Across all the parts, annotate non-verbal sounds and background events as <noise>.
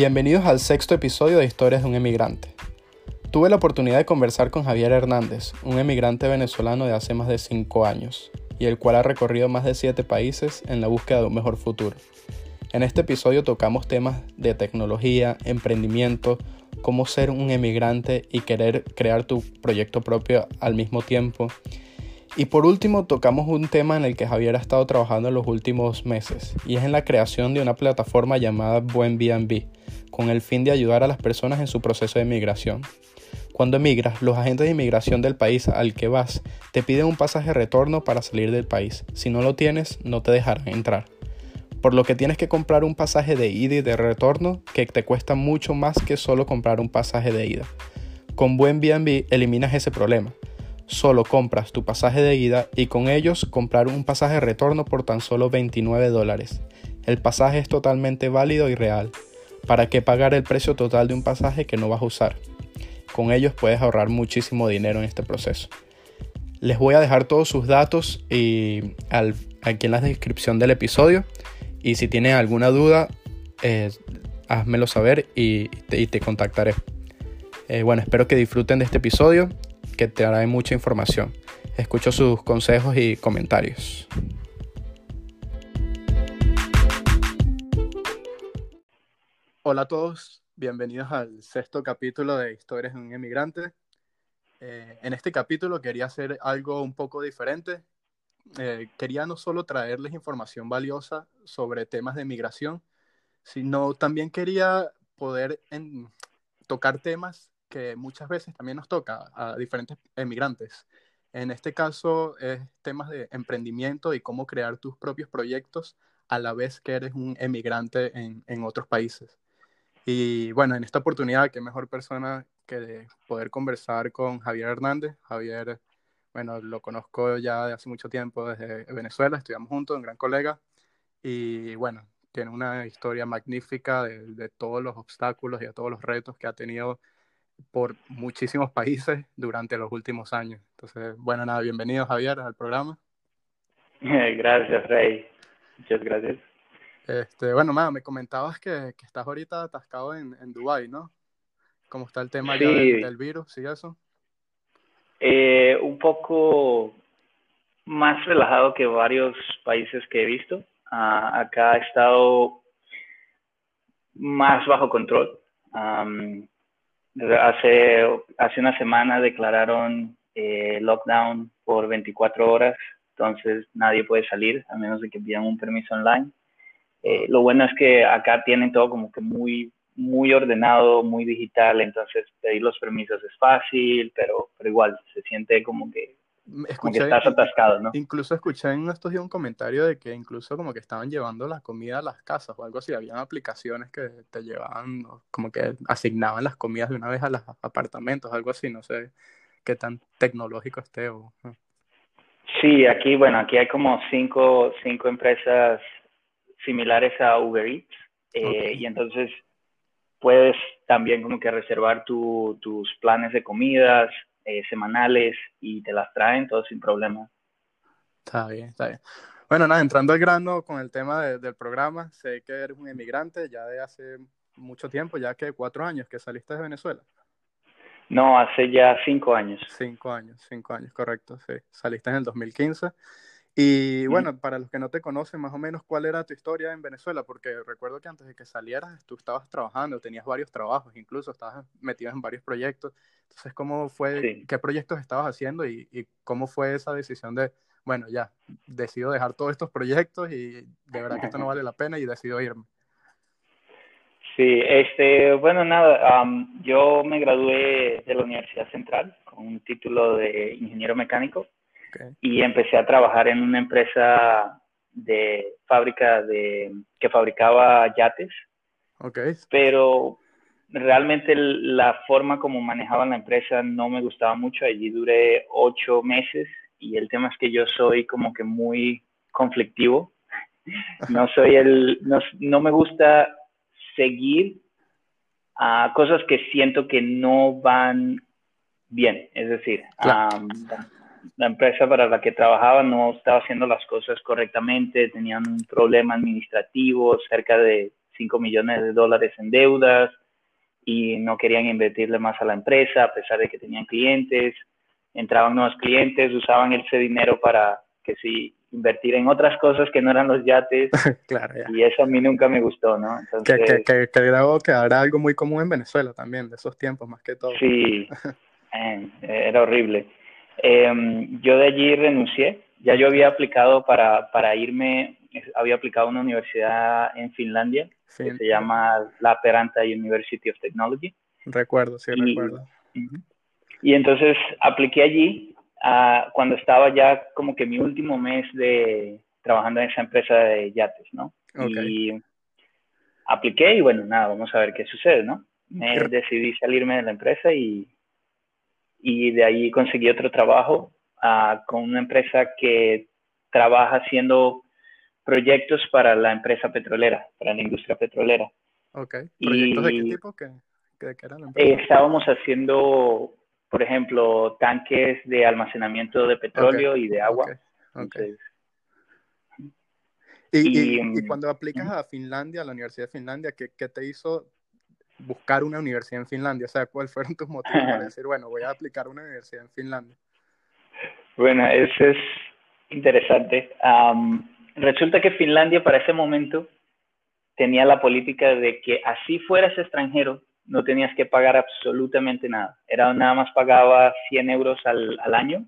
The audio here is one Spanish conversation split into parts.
Bienvenidos al sexto episodio de Historias de un emigrante. Tuve la oportunidad de conversar con Javier Hernández, un emigrante venezolano de hace más de 5 años, y el cual ha recorrido más de 7 países en la búsqueda de un mejor futuro. En este episodio tocamos temas de tecnología, emprendimiento, cómo ser un emigrante y querer crear tu proyecto propio al mismo tiempo. Y por último tocamos un tema en el que Javier ha estado trabajando en los últimos meses, y es en la creación de una plataforma llamada Buen B&B, con el fin de ayudar a las personas en su proceso de migración. Cuando emigras, los agentes de inmigración del país al que vas te piden un pasaje de retorno para salir del país. Si no lo tienes, no te dejarán entrar. Por lo que tienes que comprar un pasaje de ida y de retorno que te cuesta mucho más que solo comprar un pasaje de ida. Con Buen B&B eliminas ese problema. Solo compras tu pasaje de ida y con ellos comprar un pasaje de retorno por tan solo 29 dólares. El pasaje es totalmente válido y real. ¿Para qué pagar el precio total de un pasaje que no vas a usar? Con ellos puedes ahorrar muchísimo dinero en este proceso. Les voy a dejar todos sus datos y aquí en la descripción del episodio. Y si tienen alguna duda, eh, házmelo saber y te, contactaré. Eh, bueno, espero que disfruten de este episodio, que te hará mucha información. Escucho sus consejos y comentarios. Hola a todos, Bienvenidos al sexto capítulo de Historias de un Emigrante. Eh, en este capítulo quería hacer algo un poco diferente. Eh, quería no solo traerles información valiosa sobre temas de migración, sino también quería poder tocar temas que muchas veces también nos toca a diferentes emigrantes. En este caso es temas de emprendimiento y cómo crear tus propios proyectos a la vez que eres un emigrante en, en otros países. Y bueno, en esta oportunidad, qué mejor persona que de poder conversar con Javier Hernández. Javier, bueno, lo conozco ya de hace mucho tiempo desde Venezuela, estudiamos juntos, un gran colega. Y bueno, tiene una historia magnífica de, de todos los obstáculos y de todos los retos que ha tenido por muchísimos países durante los últimos años. Entonces, bueno, nada, bienvenido Javier al programa. <laughs> Gracias, Rey. Muchas gracias. Este, bueno, me comentabas que, que, estás ahorita atascado en, en Dubái, ¿no? ¿Cómo está el tema del, virus y eso? Eh, un poco más relajado que varios países que he visto. Ah, acá ha estado más bajo control. Hace, hace una semana declararon eh, lockdown por 24 horas, entonces nadie puede salir a menos de que pidan un permiso online. Eh, lo bueno es que acá tienen todo como que muy, muy ordenado, muy digital, entonces pedir los permisos es fácil, pero, pero igual se siente como que, estás atascado, ¿no? Incluso escuché en estos días un comentario de que incluso como que estaban llevando la comida a las casas o algo así, habían aplicaciones que te llevaban, como que asignaban las comidas de una vez a los apartamentos, algo así, no sé qué tan tecnológico esté o... Sí, aquí, bueno, aquí hay como cinco, cinco empresas similares a Uber Eats. Eh, y entonces puedes también como que reservar tus planes de comidas eh, semanales y te las traen todo sin problema. Está bien, está bien. Bueno, nada, entrando al grano con el tema del programa, sé que eres un emigrante ya de hace mucho tiempo, ya que cuatro años que saliste de Venezuela. No, hace ya cinco años. Cinco años, cinco años, correcto, sí. Saliste en el 2015. Y bueno, para los que no te conocen, más o menos, ¿cuál era tu historia en Venezuela? Porque recuerdo que antes de que salieras, tú estabas trabajando, tenías varios trabajos, incluso estabas metido en varios proyectos. Entonces, ¿cómo fue, qué proyectos estabas haciendo y, cómo fue esa decisión de, bueno, ya, decido dejar todos estos proyectos y de verdad que esto no vale la pena y decido irme? Sí, este, bueno, nada, yo me gradué de la Universidad Central con un título de ingeniero mecánico y empecé a trabajar en una empresa de fábrica de, que fabricaba yates. Okay. Pero realmente la forma como manejaban la empresa no me gustaba mucho. Allí duré ocho meses y el tema es que yo soy como que muy conflictivo. No soy el, no, no me gusta seguir a cosas que siento que no van bien. Es decir, la empresa para la que trabajaba no estaba haciendo las cosas correctamente, tenían un problema administrativo cerca de 5 millones de dólares en deudas y no querían invertirle más a la empresa a pesar de que tenían clientes, entraban nuevos clientes, usaban ese dinero para que sí invertir en otras cosas que no eran los yates. <laughs> claro, Y eso a mí nunca me gustó, ¿no? Entonces, que, que, que, que era algo muy común en Venezuela también, de esos tiempos más que todo. Sí, <laughs> eh, era horrible. Em, yo de allí renuncié. Ya yo había aplicado para, para irme, había aplicado a una universidad en Finlandia, que se llama La Peranta University of Technology. Recuerdo, sí, recuerdo. Y entonces apliqué allí uh, cuando estaba ya como que mi último mes de trabajando en esa empresa de yates, ¿no? Y apliqué y bueno, nada, vamos a ver qué sucede, ¿no? Me decidí salirme de la empresa y, y de ahí conseguí otro trabajo uh, con una empresa que trabaja haciendo proyectos para la empresa petrolera, para la industria petrolera. Ok. ¿Proyectos de qué tipo? ¿Qué, qué, eran? Eh, estábamos haciendo por ejemplo, tanques de almacenamiento de petróleo y de agua. Okay. y, y, cuando aplicas a Finlandia, a la Universidad de Finlandia, ¿qué, ¿qué, te hizo buscar una universidad en Finlandia? O sea, ¿cuáles fueron tus motivos para <laughs> decir, bueno, voy a aplicar una universidad en Finlandia? Bueno, eso es interesante. resulta que Finlandia para ese momento tenía la política de que así fueras extranjero, no tenías que pagar absolutamente nada. Era nada más pagaba 100 euros al, al año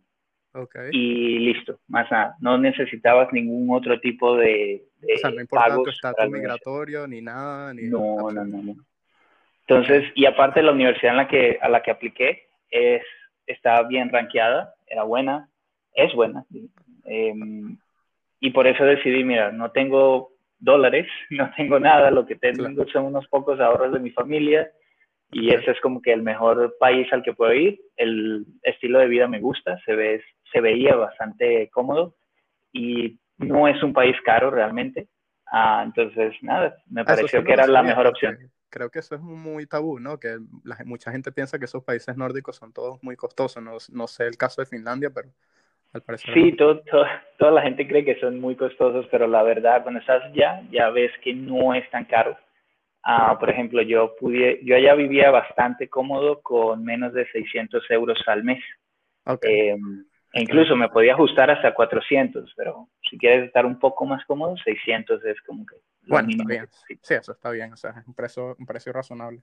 y listo, más nada. No necesitabas ningún otro tipo de, de o sea, no importa tu estatus migratorio ni nada. Ni no, no, no, no. Entonces, y aparte la universidad en la que, a la que apliqué es, está bien rankeada, era buena, es buena. Em, y por eso decidí, mira, no tengo dólares, <laughs> no tengo nada, lo que tengo son unos pocos ahorros de mi familia y ese es como que el mejor país al que puedo ir. El estilo de vida me gusta, se, ve, se veía bastante cómodo y no es un país caro realmente. Ah, entonces, nada, me ah, pareció que era la mejor opción. Creo que eso es muy tabú, ¿no? Que la, mucha gente piensa que esos países nórdicos son todos muy costosos. No, no sé el caso de Finlandia, pero al parecer. Sí, todo, toda la gente cree que son muy costosos, pero la verdad, cuando estás ya, ya ves que no es tan caro. Uh, por ejemplo, yo pude, yo allá vivía bastante cómodo con menos de 600 euros al mes. Eh, e incluso me podía ajustar hasta 400, pero si quieres estar un poco más cómodo, 600 es como que... Bueno, está bien. Sí, eso está bien, o sea, es un precio, un precio razonable.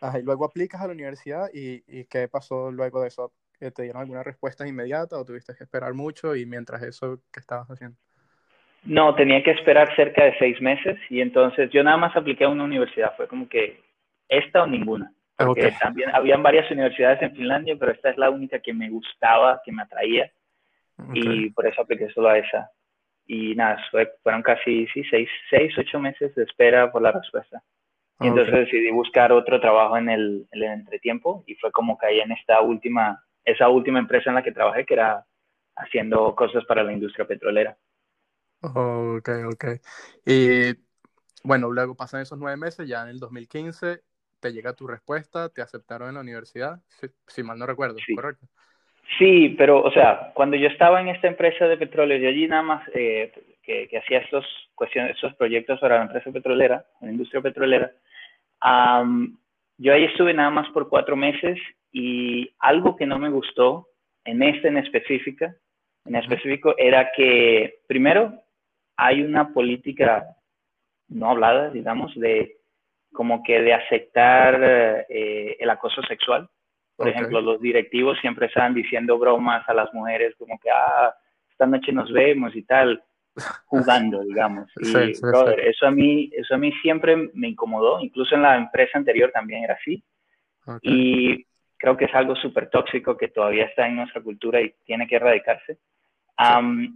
Ajá, y luego aplicas a la universidad y, y ¿qué pasó luego de eso? ¿Te dieron alguna respuesta inmediata o tuviste que esperar mucho y mientras eso, ¿qué estabas haciendo? No, tenía que esperar cerca de seis meses y entonces yo nada más apliqué a una universidad, fue como que esta o ninguna. Porque también habían varias universidades en Finlandia, pero esta es la única que me gustaba, que me atraía y por eso apliqué solo a esa. Y nada, fueron casi sí, seis, seis, ocho meses de espera por la respuesta. Y entonces decidí buscar otro trabajo en el, en el entretiempo y fue como caí en esta última, esa última empresa en la que trabajé, que era haciendo cosas para la industria petrolera. Ok, ok. Y bueno, luego pasan esos nueve meses, ya en el 2015 te llega tu respuesta, te aceptaron en la universidad, si, mal no recuerdo, sí. ¿correcto? Sí, pero, o sea, cuando yo estaba en esta empresa de petróleo, yo allí nada más eh, que, que, hacía estos, cuestiones, estos proyectos para la empresa petrolera, la industria petrolera, yo ahí estuve nada más por cuatro meses y algo que no me gustó en este en específica, en específico, era que, primero, hay una política no hablada, digamos, de como que de aceptar eh, el acoso sexual. Por ejemplo, los directivos siempre estaban diciendo bromas a las mujeres como que, ah, esta noche nos vemos y tal, <laughs> jugando, digamos. Y, eso a mí, eso a mí siempre me incomodó, incluso en la empresa anterior también era así. Y creo que es algo súper tóxico que todavía está en nuestra cultura y tiene que erradicarse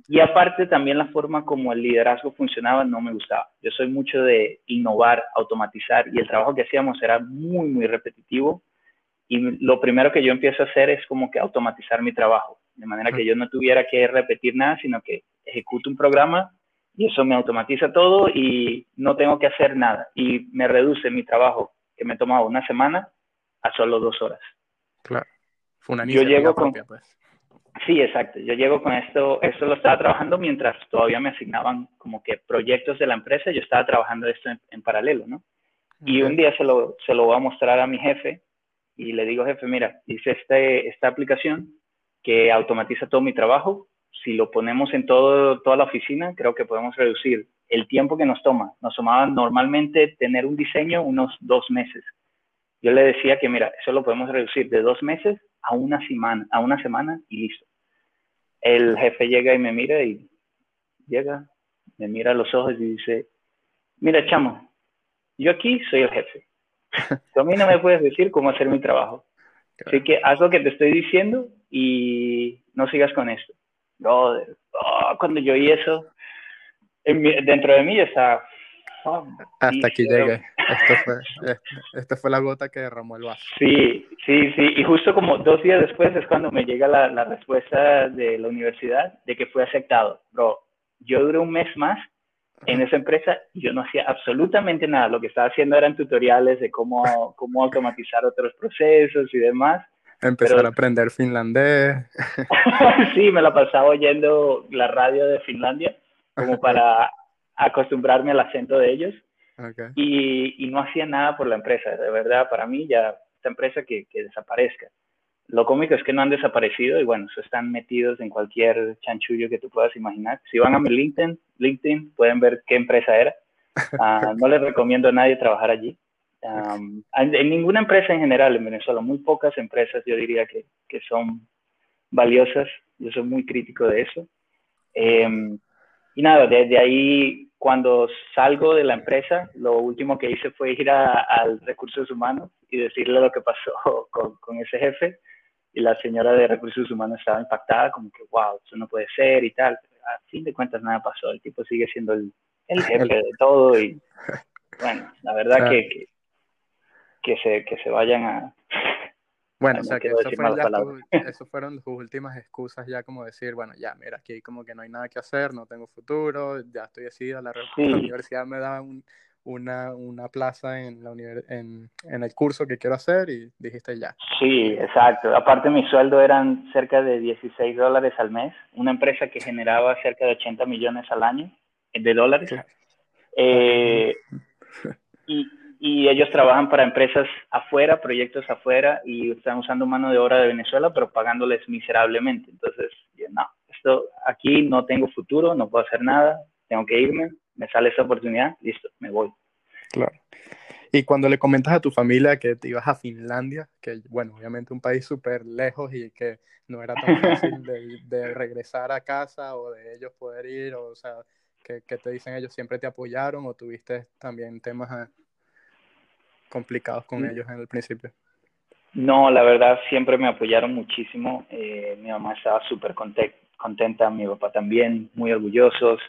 y aparte también la forma como el liderazgo funcionaba no me gustaba. Yo soy mucho de innovar, automatizar y el trabajo que hacíamos era muy, muy repetitivo. Y lo primero que yo empiezo a hacer es como que automatizar mi trabajo, de manera que yo no tuviera que repetir nada, sino que ejecuto un programa y eso me automatiza todo y no tengo que hacer nada. Y me reduce mi trabajo, que me tomaba una semana, a solo dos horas. Claro. Fue una yo llego con, pues. Sí, exacto. Yo llego con esto, esto lo estaba trabajando mientras todavía me asignaban como que proyectos de la empresa, yo estaba trabajando esto en, paralelo, ¿no? Y un día se lo, se lo voy a mostrar a mi jefe y le digo, jefe, mira, hice este, esta aplicación que automatiza todo mi trabajo. Si lo ponemos en todo, toda la oficina, creo que podemos reducir el tiempo que nos toma. Nos tomaba normalmente tener un diseño unos dos meses. Yo le decía que, mira, eso lo podemos reducir de dos meses a una semana, a una semana y listo. El jefe llega y me mira y llega, me mira los ojos y dice, mira, chamo, yo aquí soy el jefe. <laughs> Tú a mí no me puedes decir cómo hacer mi trabajo. Así que haz lo que te estoy diciendo y no sigas con esto. No, oh, cuando yo oí eso, dentro de mí está... Oh, Hasta aquí llegué. Esto fue, esto fue la gota que derramó el vaso. Sí, sí, sí. Y justo como dos días después es cuando me llega la, la respuesta de la universidad de que fue aceptado. Bro, yo duré un mes más en esa empresa yo no hacía absolutamente nada. Lo que estaba haciendo eran tutoriales de cómo, cómo automatizar otros procesos y demás. Empezar a aprender finlandés. <laughs> sí, me la pasaba oyendo la radio de Finlandia como para <laughs> acostumbrarme al acento de ellos. Y, y, no hacía nada por la empresa. De verdad, para mí ya esta empresa que, que desaparezca. Lo cómico es que no han desaparecido y bueno, están metidos en cualquier chanchullo que tú puedas imaginar. Si van a mi LinkedIn, LinkedIn pueden ver qué empresa era. <laughs> Ah, no les recomiendo a nadie trabajar allí. en ninguna empresa en general en Venezuela, muy pocas empresas yo diría que, que son valiosas. Yo soy muy crítico de eso. Em, y nada, desde ahí, cuando salgo de la empresa, lo último que hice fue ir al recursos humanos y decirle lo que pasó <laughs> con, con ese jefe y la señora de recursos humanos estaba impactada, como que, wow, eso no puede ser y tal. A fin de cuentas nada pasó, el tipo sigue siendo el, el jefe de todo y <laughs> bueno, la verdad que, que, se, que se vayan a... <laughs> Bueno, o sea, que <laughs> eso fueron, eso fueron sus últimas excusas ya como decir, bueno, ya, mira, aquí como que no hay nada que hacer, no tengo futuro, ya estoy decidida, la, la universidad me da un, una, una plaza en, la en, en, el curso que quiero hacer y dijiste ya. Sí, exacto. Aparte mi sueldo eran cerca de 16 dólares al mes, una empresa que generaba cerca de 80 millones al año de dólares. Eh, y, y ellos trabajan para empresas afuera, proyectos afuera, y están usando mano de obra de Venezuela, pero pagándoles miserablemente. Entonces, no, esto aquí no tengo futuro, no puedo hacer nada, tengo que irme, me sale esa oportunidad, listo, me voy. Claro. Y cuando le comentas a tu familia que te ibas a Finlandia, que bueno, obviamente un país súper lejos y que no era tan fácil <laughs> de, regresar a casa o de ellos poder ir, o, sea, ¿qué, te dicen ellos? ¿Siempre te apoyaron o tuviste también temas ah, complicados con mm. ellos en el principio? No, la verdad siempre me apoyaron muchísimo. Eh, mi mamá estaba súper contenta, mi papá también, muy orgullosos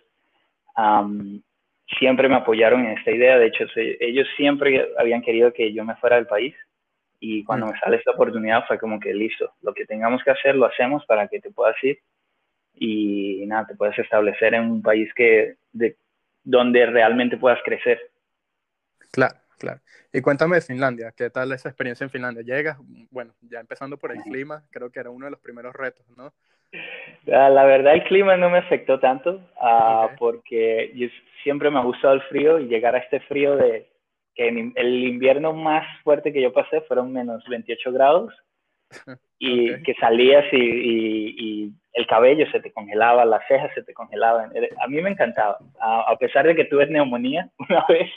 siempre me apoyaron en esta idea. De hecho, ellos siempre habían querido que yo me fuera del país. Y cuando mm. me sale esta oportunidad fue como que listo, lo que tengamos que hacer lo hacemos para que te puedas ir y nada, te puedas establecer en un país que de, donde realmente puedas crecer. Claro, claro. Y cuéntame de Finlandia, ¿qué tal esa experiencia en Finlandia? Llegas, bueno, ya empezando por el clima, creo que era uno de los primeros retos, ¿no? Ah, la verdad el clima no me afectó tanto uh, porque yo, siempre me ha gustado el frío y llegar a este frío de que el invierno más fuerte que yo pasé fueron menos 28 grados <laughs> y que salías y, y, el cabello se te congelaba, las cejas se te congelaban. A mí me encantaba, a, pesar de que tuve neumonía <laughs> una vez,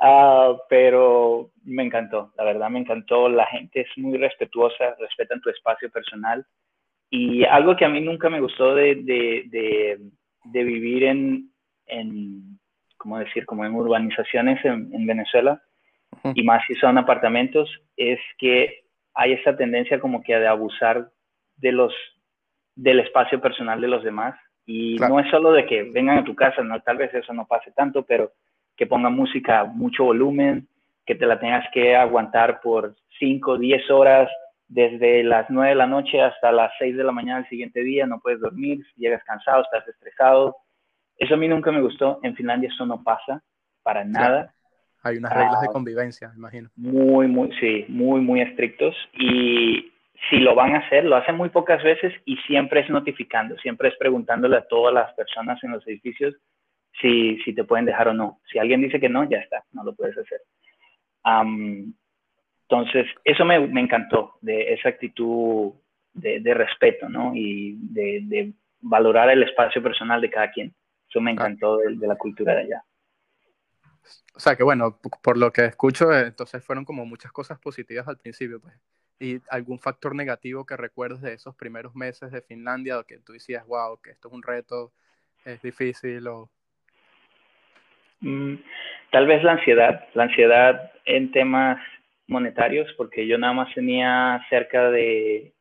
uh, <laughs> pero me encantó, la verdad me encantó. La gente es muy respetuosa, respetan tu espacio personal y algo que a mí nunca me gustó de, de, de, vivir en, en, ¿cómo decir?, como en urbanizaciones en, Venezuela, y más si son apartamentos, es que hay esta tendencia como que de abusar de los, del espacio personal de los demás. Y no es solo de que vengan a tu casa, no, tal vez eso no pase tanto, pero que pongan música a mucho volumen, que te la tengas que aguantar por 5 o 10 horas desde las 9 de la noche hasta las 6 de la mañana del siguiente día, no puedes dormir, llegas cansado, estás estresado. Eso a mí nunca me gustó. En Finlandia eso no pasa para nada. Hay unas reglas de ah, convivencia, imagino. Muy, muy, sí, muy, muy estrictos. Y si lo van a hacer, lo hacen muy pocas veces y siempre es notificando, siempre es preguntándole a todas las personas en los edificios si, si te pueden dejar o no. Si alguien dice que no, ya está, no lo puedes hacer. Entonces, eso me, me, encantó, de esa actitud de, de respeto, ¿no? Y de, de, valorar el espacio personal de cada quien. Eso me encantó de, de la cultura de allá. O sea que bueno, por lo que escucho, eh, entonces fueron como muchas cosas positivas al principio, pues. ¿Y algún factor negativo que recuerdes de esos primeros meses de Finlandia, o que tú decías, wow, que esto es un reto, es difícil o... Mm, tal vez la ansiedad, la ansiedad en temas monetarios, porque yo nada más tenía cerca de,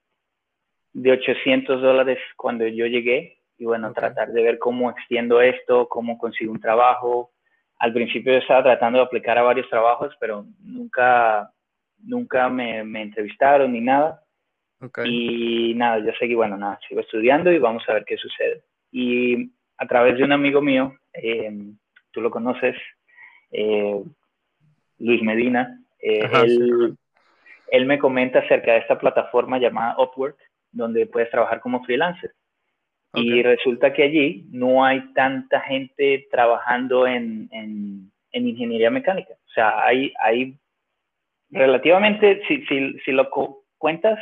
de 800 dólares cuando yo llegué, y bueno, tratar de ver cómo extiendo esto, cómo consigo un trabajo. Al principio yo estaba tratando de aplicar a varios trabajos, pero nunca nunca me, me entrevistaron ni nada. Y nada, yo seguí, bueno, nada, sigo estudiando y vamos a ver qué sucede. Y a través de un amigo mío, eh, tú lo conoces, eh, Luis Medina, eh, él, él, me comenta acerca de esta plataforma llamada Upwork, donde puedes trabajar como freelancer. Y resulta que allí no hay tanta gente trabajando en, en, en ingeniería mecánica. O sea, hay, hay relativamente, si, si, si lo cuentas,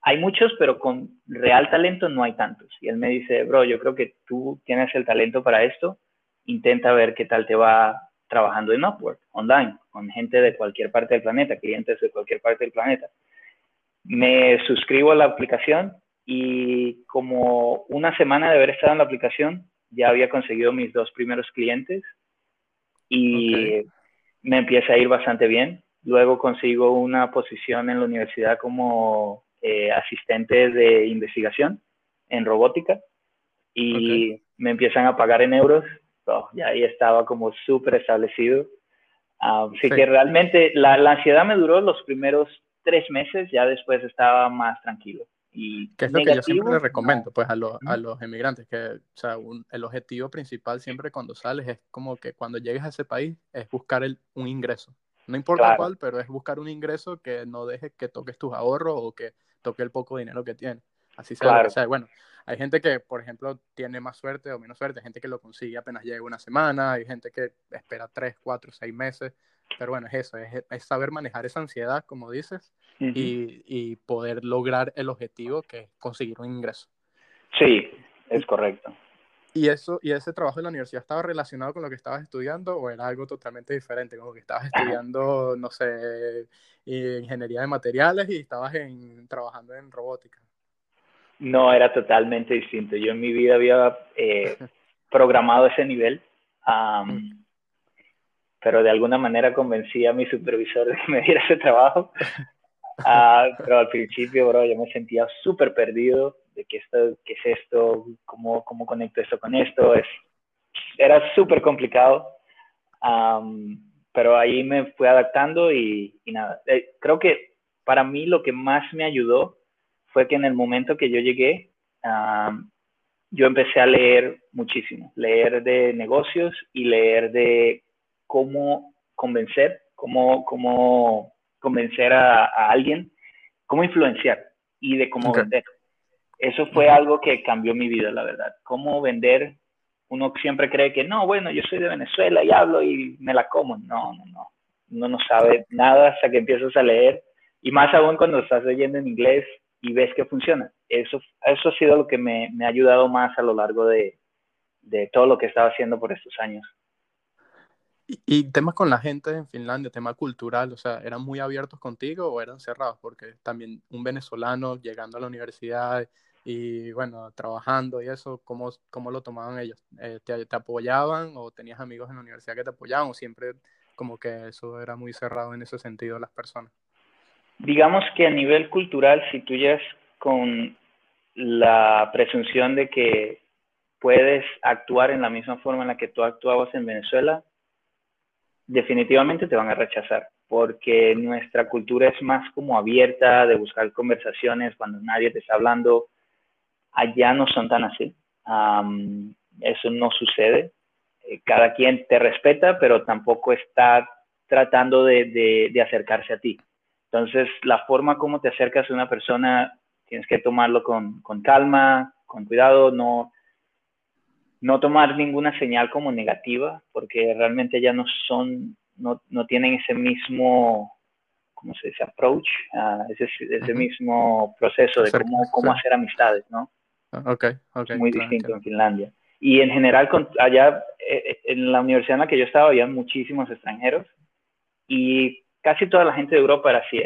hay muchos, pero con real talento no hay tantos. Y él me dice, bro, yo creo que tú tienes el talento para esto, intenta ver qué tal te va trabajando en Upwork, online, con gente de cualquier parte del planeta, clientes de cualquier parte del planeta. Me suscribo a la aplicación y como una semana de haber estado en la aplicación, ya había conseguido mis dos primeros clientes y me empieza a ir bastante bien. Luego consigo una posición en la universidad como eh, asistente de investigación en robótica y me empiezan a pagar en euros. Oh, y ahí estaba como súper establecido. así sí. que realmente la, la, ansiedad me duró los primeros tres meses, ya después estaba más tranquilo. Y que es lo que yo siempre le recomiendo pues, a, los, a los emigrantes, que o sea, un, el objetivo principal siempre cuando sales es como que cuando llegues a ese país es buscar el, un ingreso. No importa cuál, pero es buscar un ingreso que no deje que toques tus ahorros o que toque el poco dinero que tienes. Así sea, claro. sea. Bueno, hay gente que, por ejemplo, tiene más suerte o menos suerte. Hay gente que lo consigue apenas llega una semana. Hay gente que espera tres, cuatro, seis meses. Pero bueno, es eso, es, es saber manejar esa ansiedad, como dices, uh -huh. y, y poder lograr el objetivo que es conseguir un ingreso. Sí, es correcto. ¿Y, eso, ¿Y ese trabajo en la universidad estaba relacionado con lo que estabas estudiando o era algo totalmente diferente? Como que estabas estudiando, no sé, ingeniería de materiales y estabas en, trabajando en robótica. No, era totalmente distinto. Yo en mi vida había eh, <laughs> programado ese nivel, um, pero de alguna manera convencí a mi supervisor de que me diera ese trabajo. Uh, pero al principio, bro, yo me sentía súper perdido de qué, esto, qué es esto, cómo, cómo conecto esto con esto. Es, era súper complicado, um, pero ahí me fui adaptando y, y nada. Eh, creo que para mí lo que más me ayudó fue que en el momento que yo llegué, um, yo empecé a leer muchísimo, leer de negocios y leer de cómo convencer, cómo, cómo convencer a, a alguien, cómo influenciar y de cómo okay. vender. Eso fue algo que cambió mi vida, la verdad. Cómo vender, uno siempre cree que no, bueno, yo soy de Venezuela y hablo y me la como. No, no, no. Uno no sabe nada hasta que empiezas a leer y más aún cuando estás leyendo en inglés y ves que funciona. Eso, eso ha sido lo que me, me ha ayudado más a lo largo de, de todo lo que estaba haciendo por estos años. Y, y, temas con la gente en Finlandia, tema cultural, o sea, ¿eran muy abiertos contigo o eran cerrados? Porque también un venezolano llegando a la universidad y bueno, trabajando y eso, ¿cómo, cómo lo tomaban ellos? Eh, ¿te, ¿Te apoyaban o tenías amigos en la universidad que te apoyaban o siempre como que eso era muy cerrado en ese sentido las personas? Digamos que a nivel cultural, si tú llegas con la presunción de que puedes actuar en la misma forma en la que tú actuabas en Venezuela, definitivamente te van a rechazar, porque nuestra cultura es más como abierta, de buscar conversaciones cuando nadie te está hablando. Allá no son tan así. Um, eso no sucede. Eh, cada quien te respeta, pero tampoco está tratando de, de, de, acercarse a ti. Entonces, la forma como te acercas a una persona, tienes que tomarlo con, con calma, con cuidado, no, no tomar ninguna señal como negativa, porque realmente ya no son, no, no tienen ese mismo, ¿cómo se dice? Approach, uh, ese, ese mismo proceso de cómo, cómo hacer amistades, ¿no? Ah, ok, ok. Es muy distinto en Finlandia. Y en general, allá eh, eh, en la universidad en la que yo estaba, había muchísimos extranjeros y casi toda la gente de Europa era así,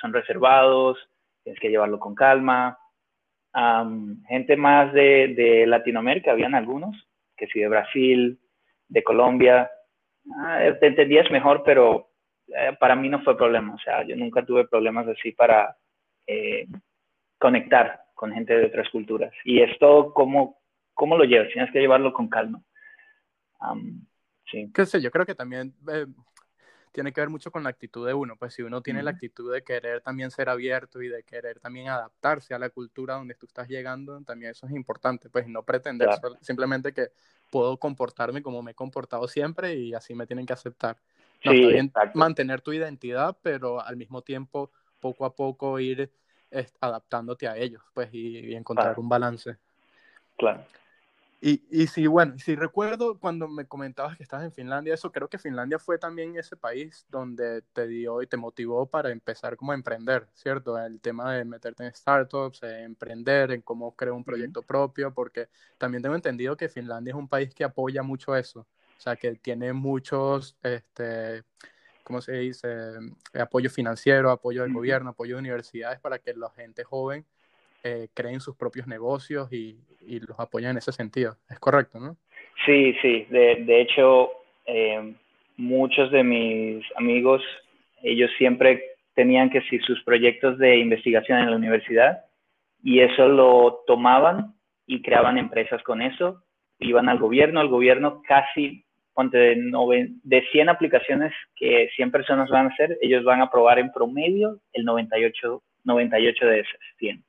son reservados, tienes que llevarlo con calma. gente más de, de, Latinoamérica, habían algunos, que sí, de Brasil, de Colombia. Ah, te entendías mejor, pero eh, para mí no fue problema. O sea, yo nunca tuve problemas así para conectar con gente de otras culturas. Y esto, ¿cómo, cómo lo llevas? Tienes que llevarlo con calma. sí. Qué sé, yo creo que también eh, tiene que ver mucho con la actitud de uno. Pues si uno tiene la actitud de querer también ser abierto y de querer también adaptarse a la cultura donde tú estás llegando, también eso es importante. Pues no pretender simplemente que puedo comportarme como me he comportado siempre y así me tienen que aceptar. No, sí, mantener tu identidad, pero al mismo tiempo, poco a poco ir adaptándote a ellos, pues, y, encontrar un balance. Claro. Y, y sí, bueno, si recuerdo cuando me comentabas que estás en Finlandia, eso creo que Finlandia fue también ese país donde te dio y te motivó para empezar como a emprender, ¿cierto? El tema de meterte en startups, emprender, en cómo crear un proyecto propio, porque también tengo entendido que Finlandia es un país que apoya mucho eso, o sea, que tiene muchos, este, ¿cómo se dice? Apoyo financiero, apoyo del gobierno, apoyo de universidades para que la gente joven eh, creen sus propios negocios y, y, los apoyen en ese sentido. ¿Es correcto, no? Sí, sí. De, de hecho, eh, muchos de mis amigos, ellos siempre tenían que si sus proyectos de investigación en la universidad y eso lo tomaban y creaban empresas con eso, iban al gobierno, el gobierno casi de, de 100 aplicaciones que 100 personas van a hacer, ellos van a probar en promedio el 98, 98 de esas 100.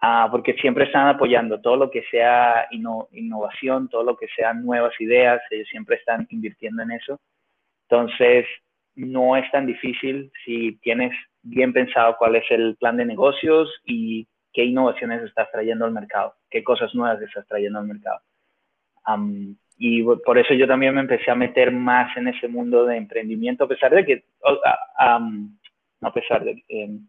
Ah, porque siempre están apoyando todo lo que sea innovación, todo lo que sean nuevas ideas, ellos siempre están invirtiendo en eso. Entonces, no es tan difícil si tienes bien pensado cuál es el plan de negocios y qué innovaciones estás trayendo al mercado, qué cosas nuevas estás trayendo al mercado y por eso yo también me empecé a meter más en ese mundo de emprendimiento, a pesar de que, no a pesar de, em,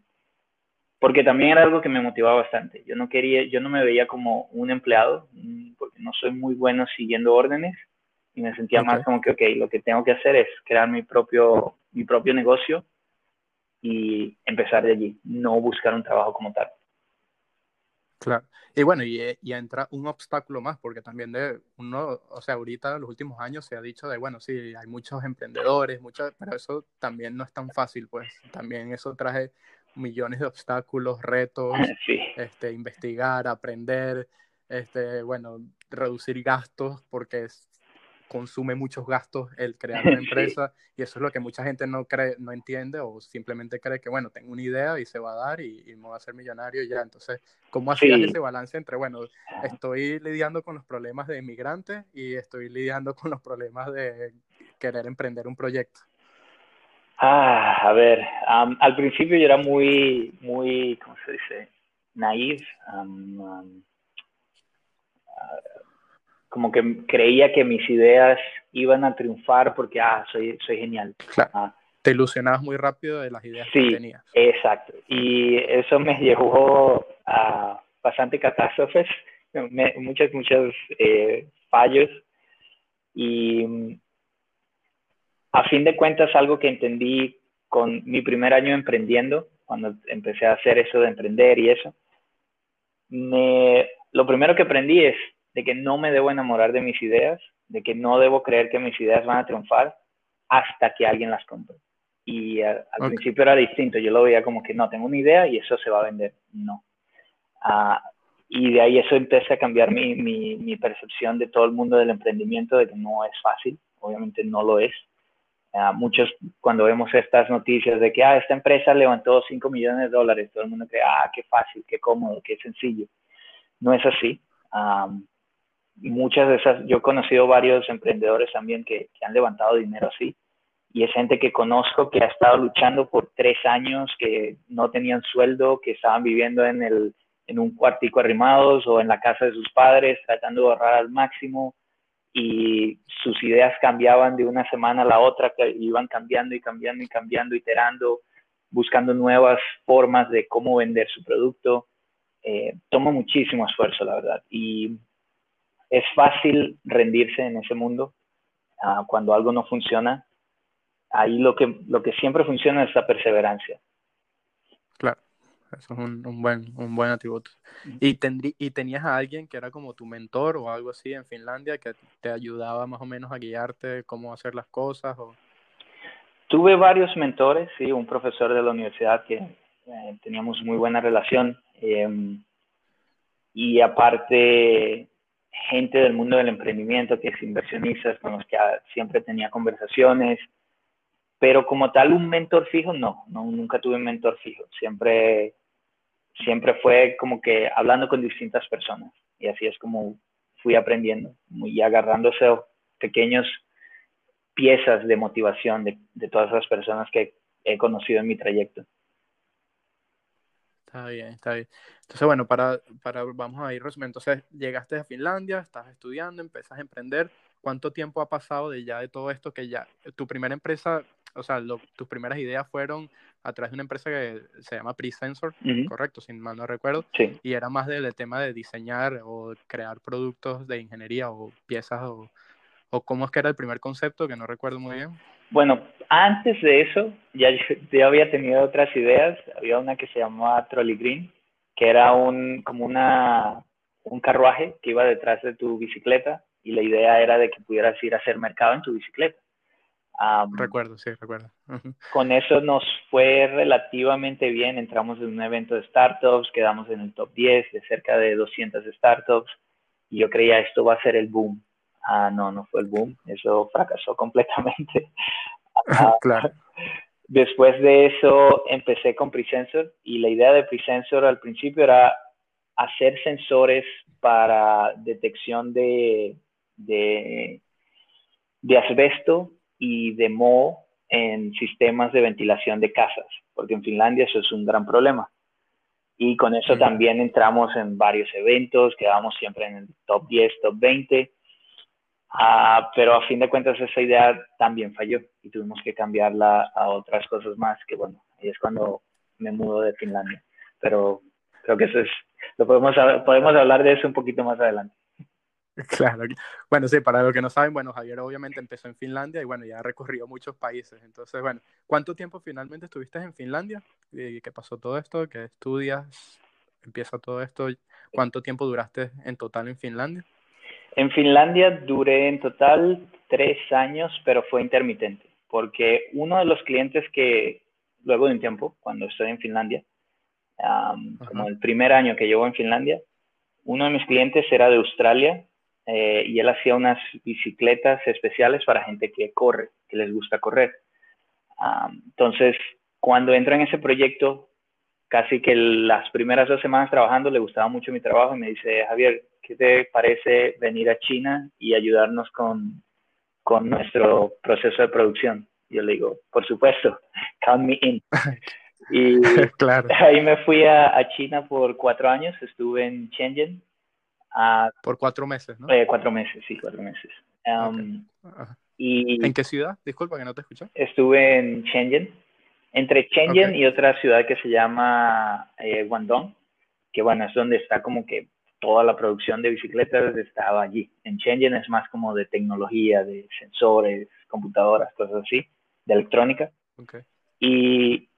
porque también era algo que me motivaba bastante. Yo no quería, yo no me veía como un empleado, mm, porque no soy muy bueno siguiendo órdenes y me sentía más como que, ok, lo que tengo que hacer es crear mi propio, mi propio negocio y empezar de allí, no buscar un trabajo como tal. Claro. Y bueno, y, eh, y, entra un obstáculo más, porque también de uno, o sea, ahorita en los últimos años se ha dicho de, bueno, sí, hay muchos emprendedores, muchos, pero eso también no es tan fácil, pues también eso trae millones de obstáculos, retos, <laughs> este, investigar, aprender, este, bueno, reducir gastos, porque es, consume muchos gastos el crear una <laughs> empresa y eso es lo que mucha gente no cree, no entiende o simplemente cree que, bueno, tengo una idea y se va a dar y, me voy a hacer millonario y ya. Entonces, ¿cómo hacías ese balance entre, bueno, estoy lidiando con los problemas de inmigrantes y estoy lidiando con los problemas de querer emprender un proyecto? Ah, a ver, al principio yo era muy, muy, ¿cómo se dice? Naive como que creía que mis ideas iban a triunfar porque, ah, soy, soy genial. Ah. Te ilusionabas muy rápido de las ideas que tenías. Exacto. Y eso me <laughs> llevó a bastante catástrofes, <laughs> muchos, muchos eh, fallos. Y a fin de cuentas, algo que entendí con mi primer año emprendiendo, cuando empecé a hacer eso de emprender y eso, me, lo primero que aprendí es de que no me debo enamorar de mis ideas, de que no debo creer que mis ideas van a triunfar hasta que alguien las compre. Y al, principio era distinto, yo lo veía como que no, tengo una idea y eso se va a vender. No. Ah, y de ahí eso empecé a cambiar mi, mi, mi, percepción de todo el mundo del emprendimiento, de que no es fácil, obviamente no lo es. Uh, muchos, cuando vemos estas noticias de que ah, esta empresa levantó 5 millones de dólares, todo el mundo cree, ah, qué fácil, qué cómodo, qué sencillo. No es así muchas de esas, yo he conocido varios emprendedores también que, han levantado dinero así y es gente que conozco que ha estado luchando por tres años, que no tenían sueldo, que estaban viviendo en, el, en un cuartico arrimados o en la casa de sus padres, tratando de ahorrar al máximo y sus ideas cambiaban de una semana a la otra, iban cambiando y cambiando y cambiando, iterando, buscando nuevas formas de cómo vender su producto. Eh, toma muchísimo esfuerzo, la verdad. Y es fácil rendirse en ese mundo uh, cuando algo no funciona. Ahí lo que, lo que siempre funciona es la perseverancia. Eso es un, un buen, un buen atributo. ¿Y, ¿Y tenías a alguien que era como tu mentor o algo así en Finlandia que te ayudaba más o menos a guiarte cómo hacer las cosas? O... Tuve varios mentores, sí, un profesor de la universidad que eh, teníamos muy buena relación. Eh, y aparte, gente del mundo del emprendimiento, que es inversionistas, con los que siempre tenía conversaciones, pero como tal un mentor fijo, no, no nunca tuve un mentor fijo, siempre, siempre fue como que hablando con distintas personas y así es como fui aprendiendo y agarrándose pequeños piezas de motivación de, todas las personas que he conocido en mi trayecto. Está bien, está bien. Entonces, bueno, para, para, vamos a ir resumiendo. Entonces, llegaste a Finlandia, estás estudiando, empezas a emprender. ¿Cuánto tiempo ha pasado de ya de todo esto que ya tu primera empresa, o sea, tus primeras ideas fueron a través de una empresa que se llama Presensor, correcto, sin mal no recuerdo, sí. y era más del tema de diseñar o crear productos de ingeniería o piezas o, o cómo es que era el primer concepto que no recuerdo muy bien. Bueno, antes de eso, ya yo había tenido otras ideas. Había una que se llamaba Trolley Green, que era un, como una, un carruaje que iba detrás de tu bicicleta y la idea era de que pudieras ir a hacer mercado en tu bicicleta. Recuerdo, sí, recuerdo. Con eso nos fue relativamente bien. Entramos en un evento de startups, quedamos en el top 10 de cerca de 200 startups y yo creía esto va a ser el boom. Ah, no, no fue el boom, eso fracasó <laughs> completamente. Ah, <laughs> claro. Después de eso empecé con Presensor y la idea de Presensor al principio era hacer sensores para detección de, de, de asbesto y de moho en sistemas de ventilación de casas, porque en Finlandia eso es un gran problema. Y con eso también entramos en varios eventos, quedamos siempre en el top 10, top 20 Ah, pero a fin de cuentas esa idea también falló y tuvimos que cambiarla a otras cosas más, que bueno, ahí es cuando me mudo de Finlandia. Pero creo que eso es, lo podemos, podemos hablar de eso un poquito más adelante. <laughs> Claro, bueno, sí, para los que no saben, bueno, Javier obviamente empezó en Finlandia y bueno, ya ha recorrido muchos países. Entonces, bueno, ¿cuánto tiempo finalmente estuviste en Finlandia? ¿Y qué pasó todo esto? ¿Qué estudias? ¿Empieza todo esto? ¿Cuánto tiempo duraste en total en Finlandia? En Finlandia duré en total tres años, pero fue intermitente, porque uno de los clientes que luego de un tiempo, cuando estoy en Finlandia, como el primer año que llevo en Finlandia, uno de mis clientes era de Australia eh, y él hacía unas bicicletas especiales para gente que corre, que les gusta correr. entonces, cuando entro en ese proyecto, casi que las primeras dos semanas trabajando le gustaba mucho mi trabajo y me dice, Javier, ¿qué te parece venir a China y ayudarnos con, con nuestro proceso de producción? Yo le digo, por supuesto, count me in. <laughs> Y claro. ahí me fui a, a, China por cuatro años, estuve en Shenzhen. Uh, por cuatro meses, ¿no? Eh, cuatro meses, sí, cuatro meses. Um, okay. y ¿En qué ciudad? Disculpa que no te escuché. Estuve en Shenzhen, entre Shenzhen okay. y otra ciudad que se llama eh, Guangdong, que bueno, es donde está como que toda la producción de bicicletas estaba allí. En Shenzhen es más como de tecnología, de sensores, computadoras, cosas así, de electrónica. Okay. Y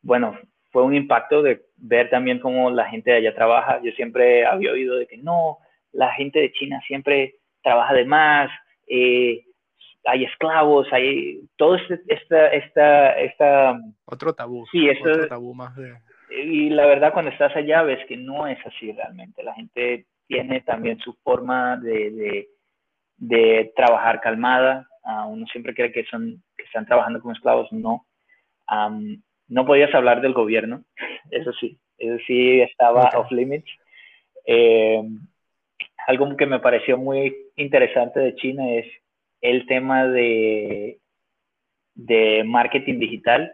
bueno, fue un impacto de ver también cómo la gente de allá trabaja. Yo siempre había oído de que no, la gente de China siempre trabaja de más, eh, hay esclavos, hay todo este, esta, esta, esta... Otro tabú. Sí, eso, otro tabú más de y la verdad cuando estás allá ves que no es así realmente. La gente tiene también su forma de, de, de trabajar calmada. Uh, uno siempre cree que, son, que están trabajando como esclavos. No. Um, no podías hablar del gobierno. Eso sí. Eso sí estaba okay. off limits. Eh, algo que me pareció muy interesante de China es el tema de de marketing digital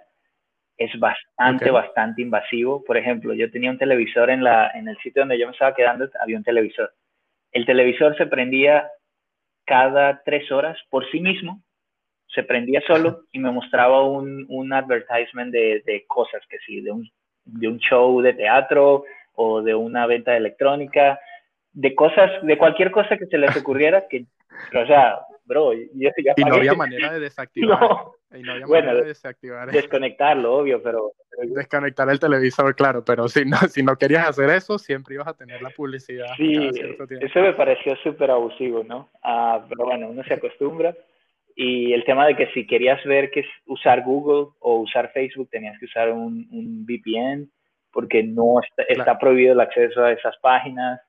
es bastante, bastante invasivo. Por ejemplo, yo tenía un televisor en, la, en el sitio donde yo me estaba quedando, había un televisor. El televisor se prendía cada tres horas por sí mismo, se prendía solo y me mostraba un, un advertisement de, de, cosas, que sí, de un, de un show de teatro o de una venta de electrónica, de cosas, de cualquier cosa que se les <laughs> ocurriera, que, o sea, bro, yo ya Y no había <laughs> manera de desactivar. Y no había bueno, manera de desactivar. Desconectarlo, obvio, pero... Desconectar el televisor, claro, pero si no, si no querías hacer eso, siempre ibas a tener la publicidad. Sí, eso me pareció súper abusivo, ¿no? Ah, pero bueno, uno se acostumbra. Y el tema de que si querías ver que es usar Google o usar Facebook, tenías que usar un, un VPN, porque no está, está prohibido el acceso a esas páginas.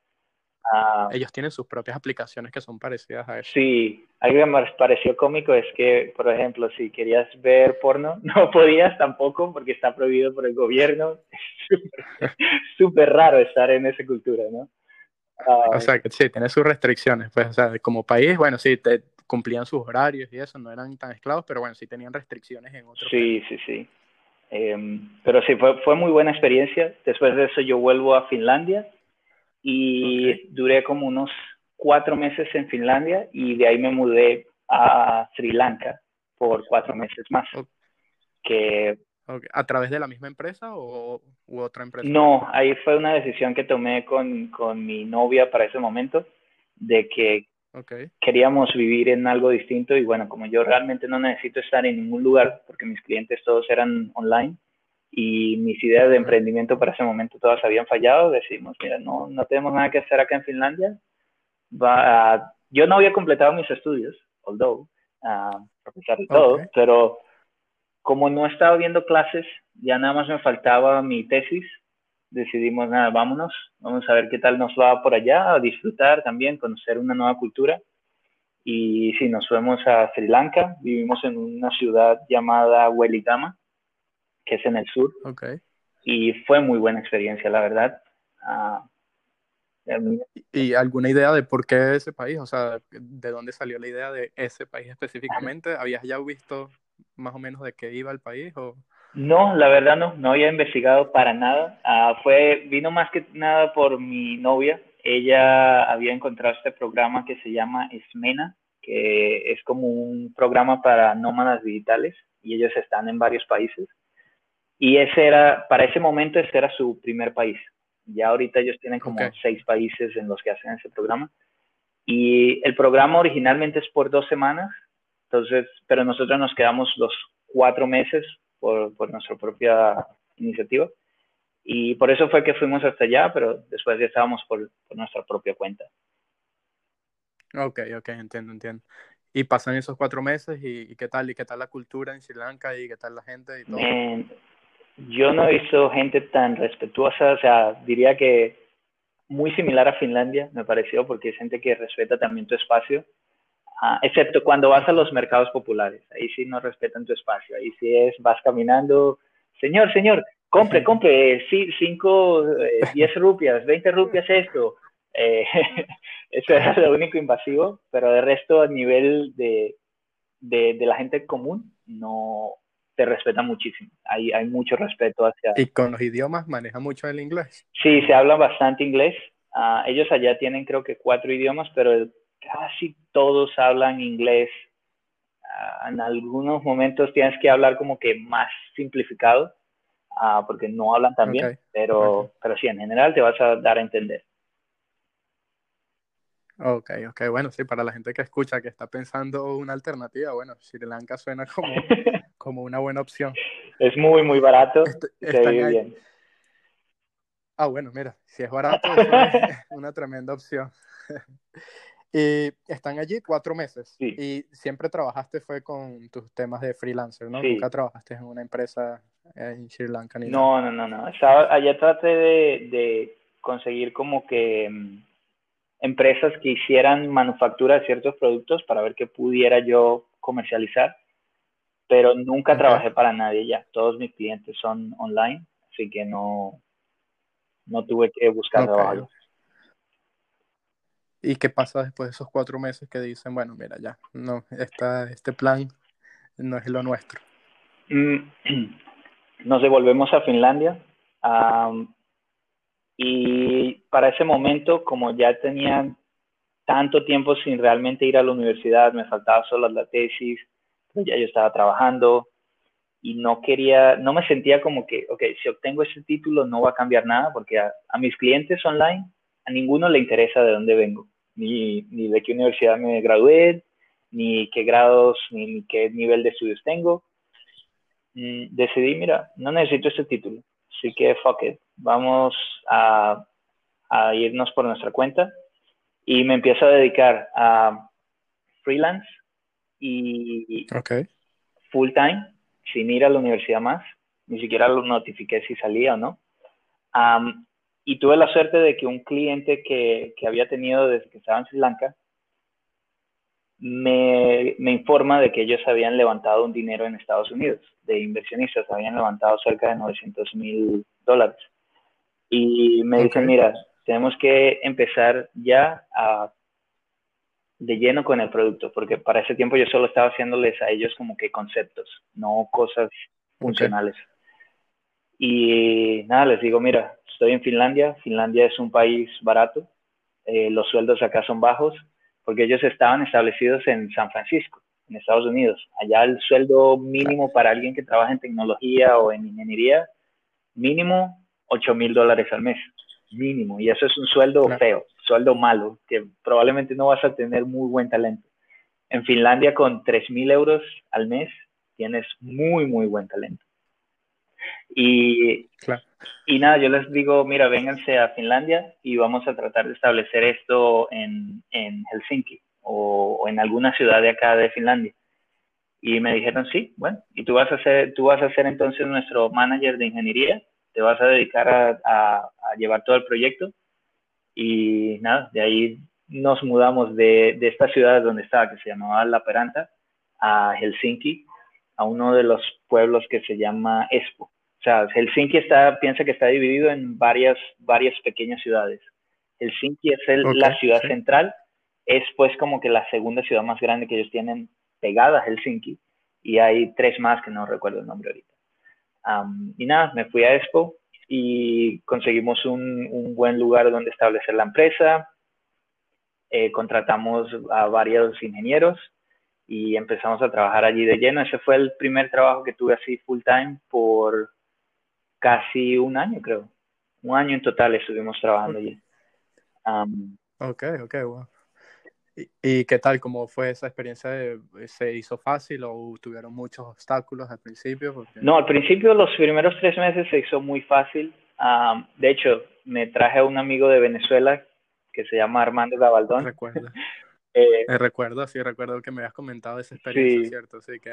Ellos tienen sus propias aplicaciones que son parecidas a eso. Sí, algo que me pareció cómico es que, por ejemplo, si querías ver porno, <laughs> no podías tampoco porque está prohibido por el gobierno. Es <laughs> súper raro estar en esa cultura, ¿no? o sea, que sí, tiene sus restricciones. Pues, o sea, como país, bueno, sí, te cumplían sus horarios y eso, no eran tan esclavos, pero bueno, sí tenían restricciones en otros. Sí, sí, sí. Em, pero sí, fue, fue muy buena experiencia. Después de eso yo vuelvo a Finlandia y duré como unos cuatro meses en Finlandia y de ahí me mudé a Sri Lanka por cuatro meses más. Que, ¿A través de la misma empresa o u otra empresa? No, ahí fue una decisión que tomé con, con mi novia para ese momento, de que queríamos vivir en algo distinto y bueno, como yo realmente no necesito estar en ningún lugar porque mis clientes todos eran online, y mis ideas de emprendimiento para ese momento todas habían fallado, decimos, mira, no, no tenemos nada que hacer acá en Finlandia. Va, yo no había completado mis estudios, although, uh, a pesar de todo, pero como no estaba viendo clases, ya nada más me faltaba mi tesis, decidimos, nada, vámonos, vamos a ver qué tal nos va por allá, a disfrutar también, conocer una nueva cultura. Y sí, nos fuimos a Sri Lanka, vivimos en una ciudad llamada Weligama, que es en el sur. Okay. Y fue muy buena experiencia, la verdad. Ah, ¿Y alguna idea de por qué ese país? O sea, ¿de dónde salió la idea de ese país específicamente? <laughs> ¿Habías ya visto más o menos de qué iba el país? O... No, la verdad no, no había investigado para nada. Ah, fue, vino más que nada por mi novia. Ella había encontrado este programa que se llama Esmena, que es como un programa para nómadas digitales y ellos están en varios países. Y ese era, para ese momento, ese era su primer país. Ya ahorita ellos tienen como seis países en los que hacen ese programa. Y el programa originalmente es por dos semanas, entonces, pero nosotros nos quedamos los cuatro meses por, por nuestra propia iniciativa. Y por eso fue que fuimos hasta allá, pero después ya estábamos por, por nuestra propia cuenta. Ok, ok, entiendo, entiendo. Y pasan esos cuatro meses y, qué tal, y qué tal la cultura en Sri Lanka y qué tal la gente y todo yo no he visto gente tan respetuosa, o sea, diría que muy similar a Finlandia, me pareció, porque es gente que respeta también tu espacio, ah, excepto cuando vas a los mercados populares, ahí sí no respetan tu espacio, ahí sí es, vas caminando, señor, señor, compre, compre, sí, 5, 10 eh, rupias, 20 rupias esto. Eh, <laughs> eso era lo único invasivo, pero de resto a nivel de, de, de la gente común, no, te respeta muchísimo. Hay, hay mucho respeto hacia... ¿Y con los idiomas maneja mucho el inglés? Sí, se habla bastante inglés. Ah, ellos allá tienen creo que cuatro idiomas, pero casi todos hablan inglés. Ah, en algunos momentos tienes que hablar como que más simplificado, uh, porque no hablan tan bien, pero, pero sí, en general te vas a dar a entender. Ok, ok, bueno, sí, para la gente que escucha, que está pensando una alternativa, bueno, Sri Lanka suena como, <laughs> como una buena opción. Es muy, muy barato. Está, bien. Ah, bueno, mira, si es barato, <laughs> es una tremenda opción. <laughs> y están allí cuatro meses. Y siempre trabajaste fue con tus temas de freelancer, ¿no? Nunca trabajaste en una empresa en Sri Lanka ni No, no, no, no. Estaba, allá traté de, de conseguir como que mm, empresas que hicieran manufactura de ciertos productos para ver qué pudiera yo comercializar, pero nunca trabajé para nadie ya. Todos mis clientes son online, así que no, no tuve que buscar trabajo. ¿Y qué pasa después de esos cuatro meses que dicen, bueno, mira, ya, no, esta, este plan no es lo nuestro. Mm, <clears throat> nos devolvemos a Finlandia y para ese momento, como ya tenía tanto tiempo sin realmente ir a la universidad, me faltaba solo la tesis, ya yo estaba trabajando y no quería, no me sentía como que, ok, si obtengo ese título no va a cambiar nada porque a, mis clientes online a ninguno le interesa de dónde vengo, ni, ni de qué universidad me gradué, ni qué grados, ni, qué nivel de estudios tengo. Mm, decidí, mira, no necesito ese título, así que fuck it, vamos a, a irnos por nuestra cuenta y me empiezo a dedicar a freelance y full time, sin ir a la universidad más, ni siquiera lo notifiqué si salía o no. Y tuve la suerte de que un cliente que, que, había tenido desde que estaba en Sri Lanka me, me, informa de que ellos habían levantado un dinero en Estados Unidos, de inversionistas, habían levantado cerca de 900 mil dólares. Y me dicen, mira, tenemos que empezar ya a de lleno con el producto, porque para ese tiempo yo solo estaba haciéndoles a ellos como que conceptos, no cosas funcionales. Y nada, les digo, mira, estoy en Finlandia, Finlandia es un país barato, eh, los sueldos acá son bajos, porque ellos estaban establecidos en San Francisco, en Estados Unidos. Allá el sueldo mínimo para alguien que trabaja en tecnología o en ingeniería, mínimo 8 mil dólares al mes, mínimo. Y eso es un sueldo feo sueldo malo, que probablemente no vas a tener muy buen talento. En Finlandia con 3.000 euros al mes tienes muy, muy buen talento. Y, y nada, yo les digo, mira, vénganse a Finlandia y vamos a tratar de establecer esto en, en Helsinki o, en alguna ciudad de acá de Finlandia. Y me dijeron, sí, bueno, y tú vas a ser, tú vas a ser entonces nuestro manager de ingeniería, te vas a dedicar a, llevar todo el proyecto y nada, de ahí nos mudamos de, de esta ciudad donde estaba, que se llamaba La Peranta, a Helsinki, a uno de los pueblos que se llama Espoo. O sea, Helsinki está, piensa que está dividido en varias, varias pequeñas ciudades. Helsinki es el, la ciudad central, es pues como que la segunda ciudad más grande que ellos tienen pegada a Helsinki, y hay tres más que no recuerdo el nombre ahorita. y nada, me fui a Espoo, y conseguimos un, un buen lugar donde establecer la empresa. Eh, contratamos a varios ingenieros y empezamos a trabajar allí de lleno. Ese fue el primer trabajo que tuve así full time por casi un año, creo. Un año en total estuvimos trabajando allí. ok, ok, wow. ¿Y, qué tal? ¿Cómo fue esa experiencia? ¿Se hizo fácil o tuvieron muchos obstáculos al principio? No, al principio los primeros tres meses se hizo muy fácil. de hecho, me traje a un amigo de Venezuela que se llama Armando Gabaldón. Recuerdo. <laughs> eh, recuerdo, sí, recuerdo que me habías comentado esa experiencia, ¿cierto? Sí, que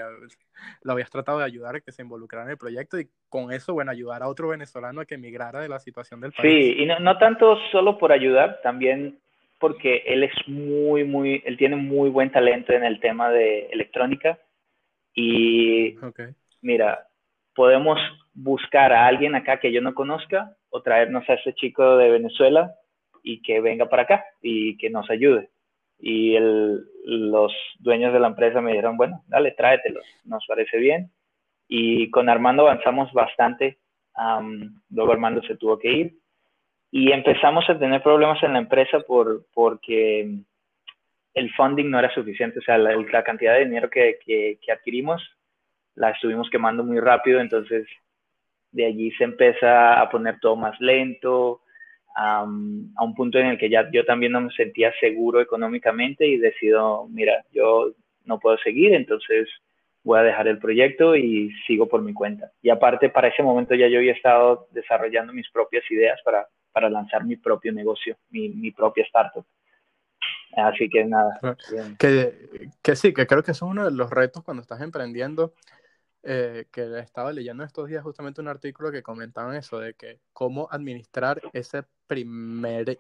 lo habías tratado de ayudar a que se involucrara en el proyecto y con eso, bueno, ayudar a otro venezolano a que emigrara de la situación del país. Sí, y no, no tanto solo por ayudar, también porque él es muy, muy, él tiene muy buen talento en el tema de electrónica y mira, podemos buscar a alguien acá que yo no conozca o traernos a ese chico de Venezuela y que venga para acá y que nos ayude. Y el, los dueños de la empresa me dijeron, bueno, dale, tráetelos, nos parece bien. Y con Armando avanzamos bastante. luego Armando se tuvo que ir y empezamos a tener problemas en la empresa por, porque el funding no era suficiente, o sea, la, cantidad de dinero que, que, adquirimos la estuvimos quemando muy rápido, entonces de allí se empieza a poner todo más lento, a un punto en el que ya yo también no me sentía seguro económicamente y decido, mira, yo no puedo seguir, entonces voy a dejar el proyecto y sigo por mi cuenta. Y aparte, para ese momento ya yo había estado desarrollando mis propias ideas para para lanzar mi propio negocio, mi, mi propia startup. Así que nada. Que, que, sí, que creo que eso es uno de los retos cuando estás emprendiendo. Eh, que estaba leyendo estos días justamente un artículo que comentaban eso, de que cómo administrar ese primer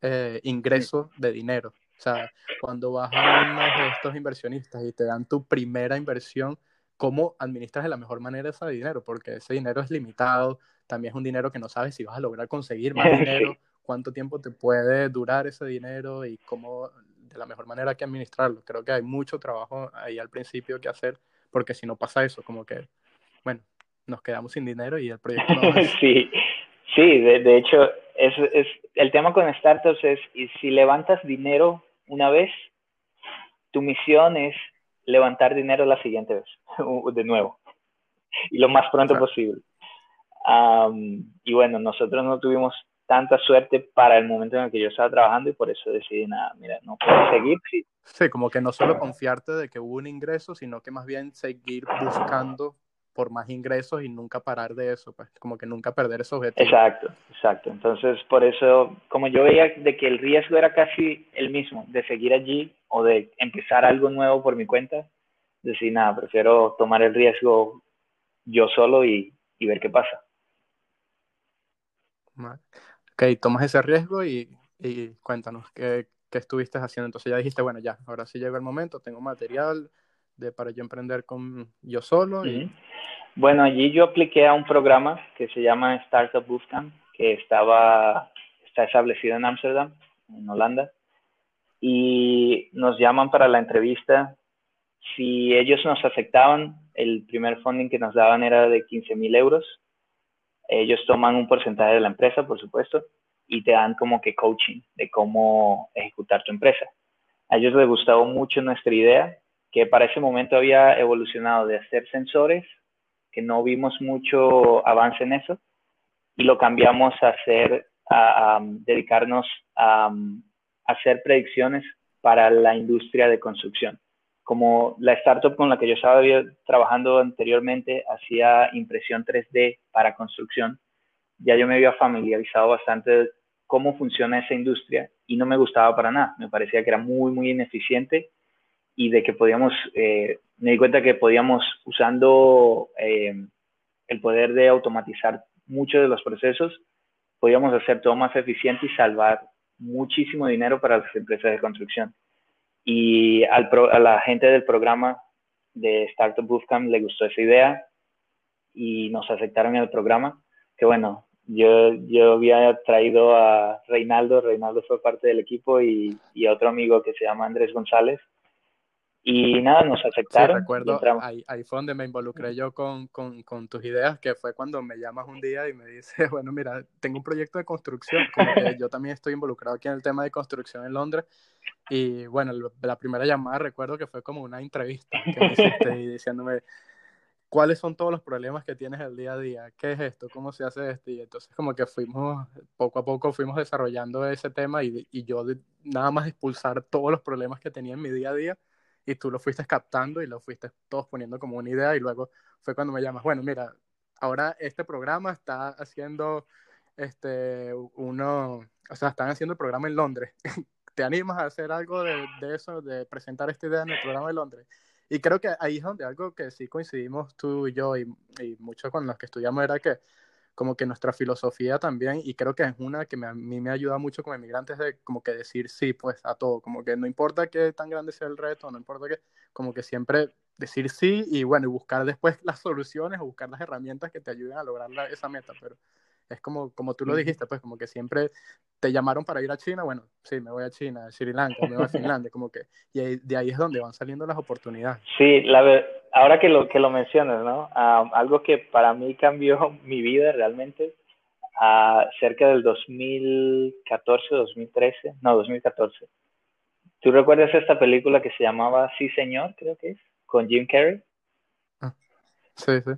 eh, ingreso de dinero. O sea, cuando vas a uno de estos inversionistas y te dan tu primera inversión, cómo administras de la mejor manera ese dinero, porque ese dinero es limitado, también es un dinero que no sabes si vas a lograr conseguir más <laughs> dinero, cuánto tiempo te puede durar ese dinero y cómo de la mejor manera que administrarlo. Creo que hay mucho trabajo ahí al principio que hacer porque si no pasa eso, como que, bueno, nos quedamos sin dinero y el proyecto no <laughs> Sí, sí, de, de hecho, es, es, el tema con startups es, y si levantas dinero una vez, tu misión es levantar dinero la siguiente vez, <laughs> de nuevo, y lo más pronto posible. y bueno, nosotros no tuvimos tanta suerte para el momento en el que yo estaba trabajando y por eso decidí, nada, mira, no puedo seguir. Sí. sí, como que no solo confiarte de que hubo un ingreso, sino que más bien seguir buscando por más ingresos y nunca parar de eso, pues como que nunca perder ese objetivo. Exacto, exacto. Entonces, por eso, como yo veía de que el riesgo era casi el mismo, de seguir allí o de empezar algo nuevo por mi cuenta, decir, nada, prefiero tomar el riesgo yo solo y, y ver qué pasa. Ok, tomas ese riesgo y, y cuéntanos, ¿qué, ¿qué, estuviste haciendo? Entonces ya dijiste, bueno, ya, ahora sí llegó el momento, tengo material de, para yo emprender con yo solo. Y... Bueno, allí yo apliqué a un programa que se llama Startup Bootcamp, que estaba, está establecido en Ámsterdam, en Holanda, y nos llaman para la entrevista. Si ellos nos aceptaban, el primer funding que nos daban era de 15 mil euros ellos toman un porcentaje de la empresa, por supuesto, y te dan como que coaching de cómo ejecutar tu empresa. A ellos les gustaba mucho nuestra idea, que para ese momento había evolucionado de hacer sensores, que no vimos mucho avance en eso, y lo cambiamos a hacer, a, dedicarnos a hacer predicciones para la industria de construcción como la startup con la que yo estaba trabajando anteriormente hacía impresión 3D para construcción, ya yo me había familiarizado bastante de cómo funciona esa industria y no me gustaba para nada. Me parecía que era muy, muy ineficiente y de que podíamos, eh, me di cuenta que podíamos, usando eh, el poder de automatizar muchos de los procesos, podíamos hacer todo más eficiente y salvar muchísimo dinero para las empresas de construcción. Y al a la gente del programa de Startup Bootcamp le gustó esa idea y nos aceptaron en el programa. Que bueno, yo, yo había traído a Reinaldo, Reinaldo fue parte del equipo y, y otro amigo que se llama Andrés González. Y nada, nos aceptaron. Sí, recuerdo, ahí, ahí, fue donde me involucré yo con, con, con, tus ideas, que fue cuando me llamas un día y me dices, <laughs> bueno, mira, tengo un proyecto de construcción, como que yo también estoy involucrado aquí en el tema de construcción en Londres, y bueno, la primera llamada recuerdo que fue como una entrevista que me hiciste y diciéndome cuáles son todos los problemas que tienes el día a día, qué es esto, cómo se hace esto. Y entonces como que fuimos, poco a poco fuimos desarrollando ese tema y, y yo nada más expulsar todos los problemas que tenía en mi día a día y tú lo fuiste captando y lo fuiste todos poniendo como una idea y luego fue cuando me llamas, bueno, mira, ahora este programa está haciendo este uno, o sea, están haciendo el programa en Londres. <laughs> ¿te animas a hacer algo de, de, eso, de presentar esta idea en el programa de Londres? Y creo que ahí es donde algo que sí coincidimos tú y yo y, y muchos con los que estudiamos era que como que nuestra filosofía también, y creo que es una que a mí me ayuda mucho como inmigrantes de como que decir sí, pues a todo, como que no importa qué tan grande sea el reto, no importa que, como que siempre decir sí y bueno, y buscar después las soluciones o buscar las herramientas que te ayuden a lograr esa meta, pero es como, como tú lo dijiste, pues como que siempre te llamaron para ir a China, bueno, sí, me voy a China, a Sri Lanka, me voy a Finlandia, como que, y de ahí es donde van saliendo las oportunidades. Sí, la, ahora que lo, que lo mencionas, ¿no? Uh, algo que para mí cambió <laughs> mi vida realmente, uh, cerca del 2014, 2013, no, 2014. ¿Tú recuerdas esta película que se llamaba Sí, Señor, creo que es, con Jim Carrey? Ah, sí, sí.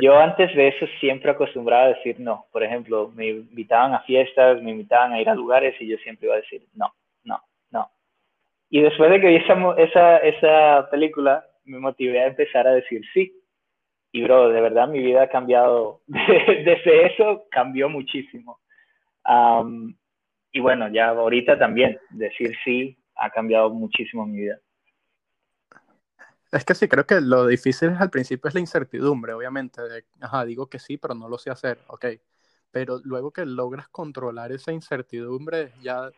Yo antes de eso siempre acostumbraba a decir no. Por ejemplo, me invitaban a fiestas, me invitaban a ir a lugares y yo siempre iba a decir no, no, no. Y después de que vi esa, esa, esa película, me motivé a empezar a decir sí. Y bro, de verdad mi vida ha cambiado. <laughs> Desde eso cambió muchísimo. Y bueno, ya ahorita también, decir sí ha cambiado muchísimo mi vida. Es que sí, creo que lo difícil al principio es la incertidumbre, obviamente. ajá, digo que sí, pero no lo sé hacer, ok. Pero luego que logras controlar esa incertidumbre, ya,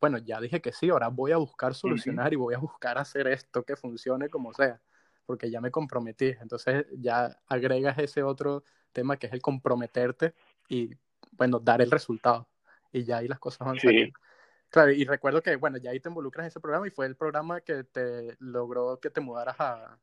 bueno, ya dije que sí, ahora voy a buscar solucionar y voy a buscar hacer esto que funcione como sea, porque ya me comprometí. Entonces ya agregas ese otro tema que es el comprometerte y, bueno, dar el resultado. Y ya ahí las cosas van saliendo. Claro, y recuerdo que, bueno, ya ahí te involucras en ese programa y fue el programa que te logró que te mudaras a,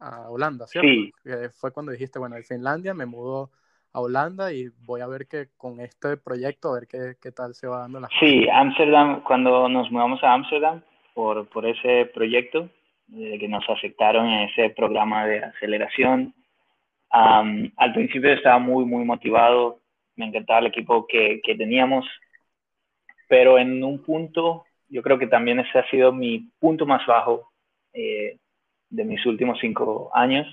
a Holanda, ¿cierto? Sí. fue cuando dijiste, bueno, de Finlandia me mudo a Holanda y voy a ver que con este proyecto, a ver qué, qué tal se va dando la Sí, Ámsterdam, cuando nos mudamos a Ámsterdam por, por ese proyecto, de que nos aceptaron en ese programa de aceleración, al principio estaba muy, muy motivado, me encantaba el equipo que, que teníamos, pero en un punto, yo creo que también ese ha sido mi punto más bajo eh, de mis últimos cinco años.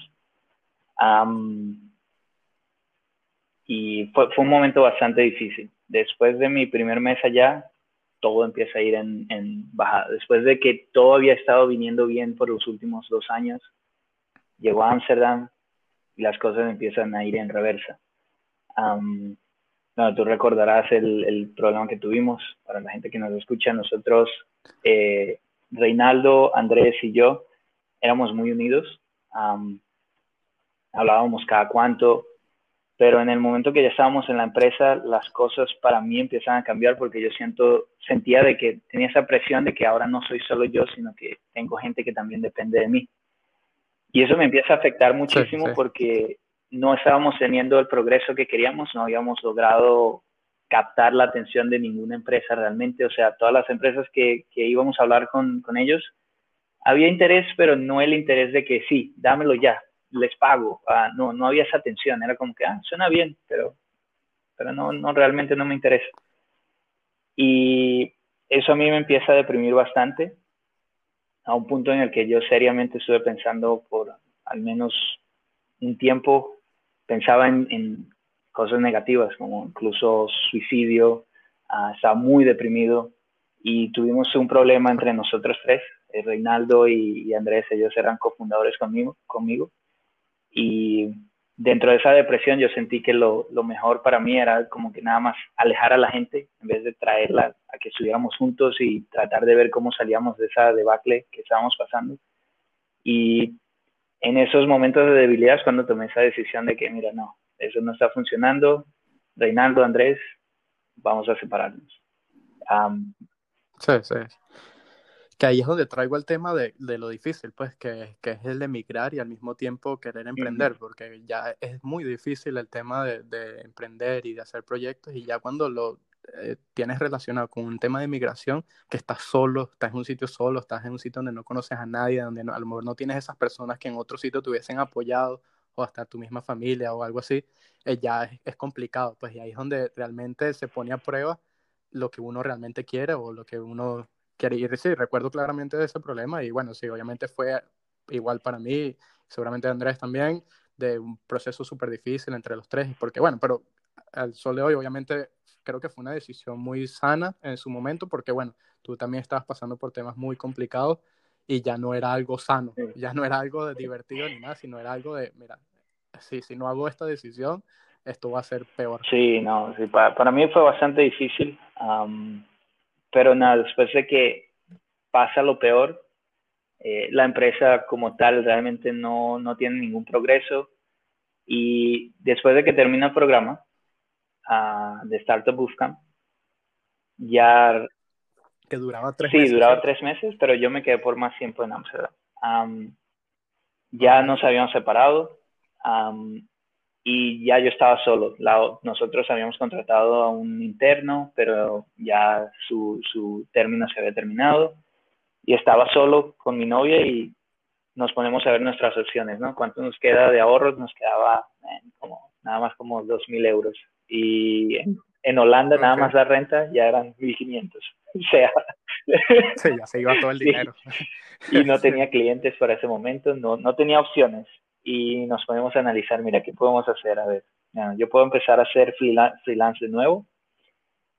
y fue, fue, un momento bastante difícil. Después de mi primer mes allá, todo empieza a ir en, en bajada. Después de que todo había estado viniendo bien por los últimos dos años, llegó a Ámsterdam y las cosas empiezan a ir en reversa. No, tú recordarás el, el, problema que tuvimos, para la gente que nos escucha, nosotros, eh, Reinaldo, Andrés y yo, éramos muy unidos, hablábamos cada cuánto, pero en el momento que ya estábamos en la empresa, las cosas para mí empiezan a cambiar porque yo siento, sentía de que tenía esa presión de que ahora no soy solo yo, sino que tengo gente que también depende de mí. Y eso me empieza a afectar muchísimo porque no estábamos teniendo el progreso que queríamos, no habíamos logrado captar la atención de ninguna empresa realmente, o sea, todas las empresas que, íbamos a hablar con, ellos, había interés, pero no el interés de que sí, dámelo ya, les pago. Ah, no, no había esa tensión, era como que, ah, suena bien, pero, pero no, no, realmente no me interesa. Y eso a mí me empieza a deprimir bastante, a un punto en el que yo seriamente estuve pensando por al menos un tiempo, pensaba en, cosas negativas, como incluso suicidio, ah, estaba muy deprimido y tuvimos un problema entre nosotros tres, eh, Reinaldo y, Andrés, ellos eran cofundadores conmigo, conmigo. Y dentro de esa depresión yo sentí que lo, lo, mejor para mí era como que nada más alejar a la gente en vez de traerla a que estuviéramos juntos y tratar de ver cómo salíamos de esa debacle que estábamos pasando. Y en esos momentos de debilidad es cuando tomé esa decisión de que, mira, no, eso no está funcionando. Reinaldo, Andrés, vamos a separarnos. sí, sí que ahí es donde traigo el tema de, de lo difícil, pues, que, que, es el de emigrar y al mismo tiempo querer emprender, porque ya es muy difícil el tema de, de emprender y de hacer proyectos, y ya cuando lo eh, tienes relacionado con un tema de migración, que estás solo, estás en un sitio solo, estás en un sitio donde no conoces a nadie, donde a lo mejor no tienes esas personas que en otro sitio te hubiesen apoyado, o hasta tu misma familia o algo así, eh, ya es, es complicado, pues, y ahí es donde realmente se pone a prueba lo que uno realmente quiere o lo que uno ir, sí, recuerdo claramente de ese problema y bueno, sí, obviamente fue igual para mí, seguramente Andrés también, de un proceso súper difícil entre los tres, porque bueno, pero al sol de hoy obviamente creo que fue una decisión muy sana en su momento, porque bueno, tú también estabas pasando por temas muy complicados y ya no era algo sano, ya no era algo de divertido ni nada, sino era algo de, mira, sí, si no hago esta decisión, esto va a ser peor. Sí, no, sí, para, para mí fue bastante difícil pero nada, después de que pasa lo peor, eh, la empresa como tal realmente no, no, tiene ningún progreso y después de que termina el programa uh, de Startup Bootcamp, ya... Que duraba tres sí, meses. Sí, duraba tres meses, pero yo me quedé por más tiempo en Amsterdam. Um, ya nos habíamos separado. Um, y ya yo estaba solo. nosotros habíamos contratado a un interno, pero ya su, su término se había terminado y estaba solo con mi novia y nos ponemos a ver nuestras opciones, ¿no? ¿Cuánto nos queda de ahorros? Nos quedaba como, nada más como 2.000 euros. Y en, Holanda nada más la renta ya eran 1.500. <laughs> O sea... <laughs> Sí, ya se iba todo el dinero. Y no <laughs> tenía clientes para ese momento, no, no tenía opciones y nos podemos analizar, mira, ¿qué podemos hacer? A ver, yo puedo empezar a hacer freelance de nuevo,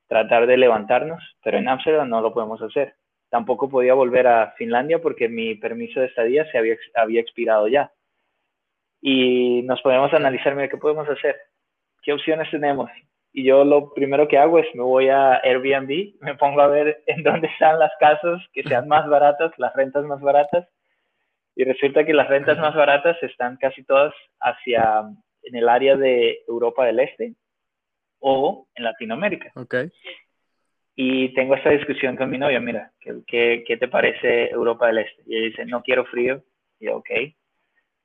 tratar de levantarnos, pero en Amsterdam no lo podemos hacer. Tampoco podía volver a Finlandia porque mi permiso de estadía se había, había expirado ya. Y nos podemos analizar, mira, ¿qué podemos hacer? ¿Qué opciones tenemos? Y yo lo primero que hago es me voy a Airbnb, me pongo a ver en dónde están las casas que sean más baratas, las rentas más baratas, y resulta que las rentas más baratas están casi todas hacia en el área de Europa del Este o en Latinoamérica. Okay. Y tengo esta discusión con mi novia, mira, ¿qué, qué, te parece Europa del Este? Y ella dice, no quiero frío. Y yo, ok.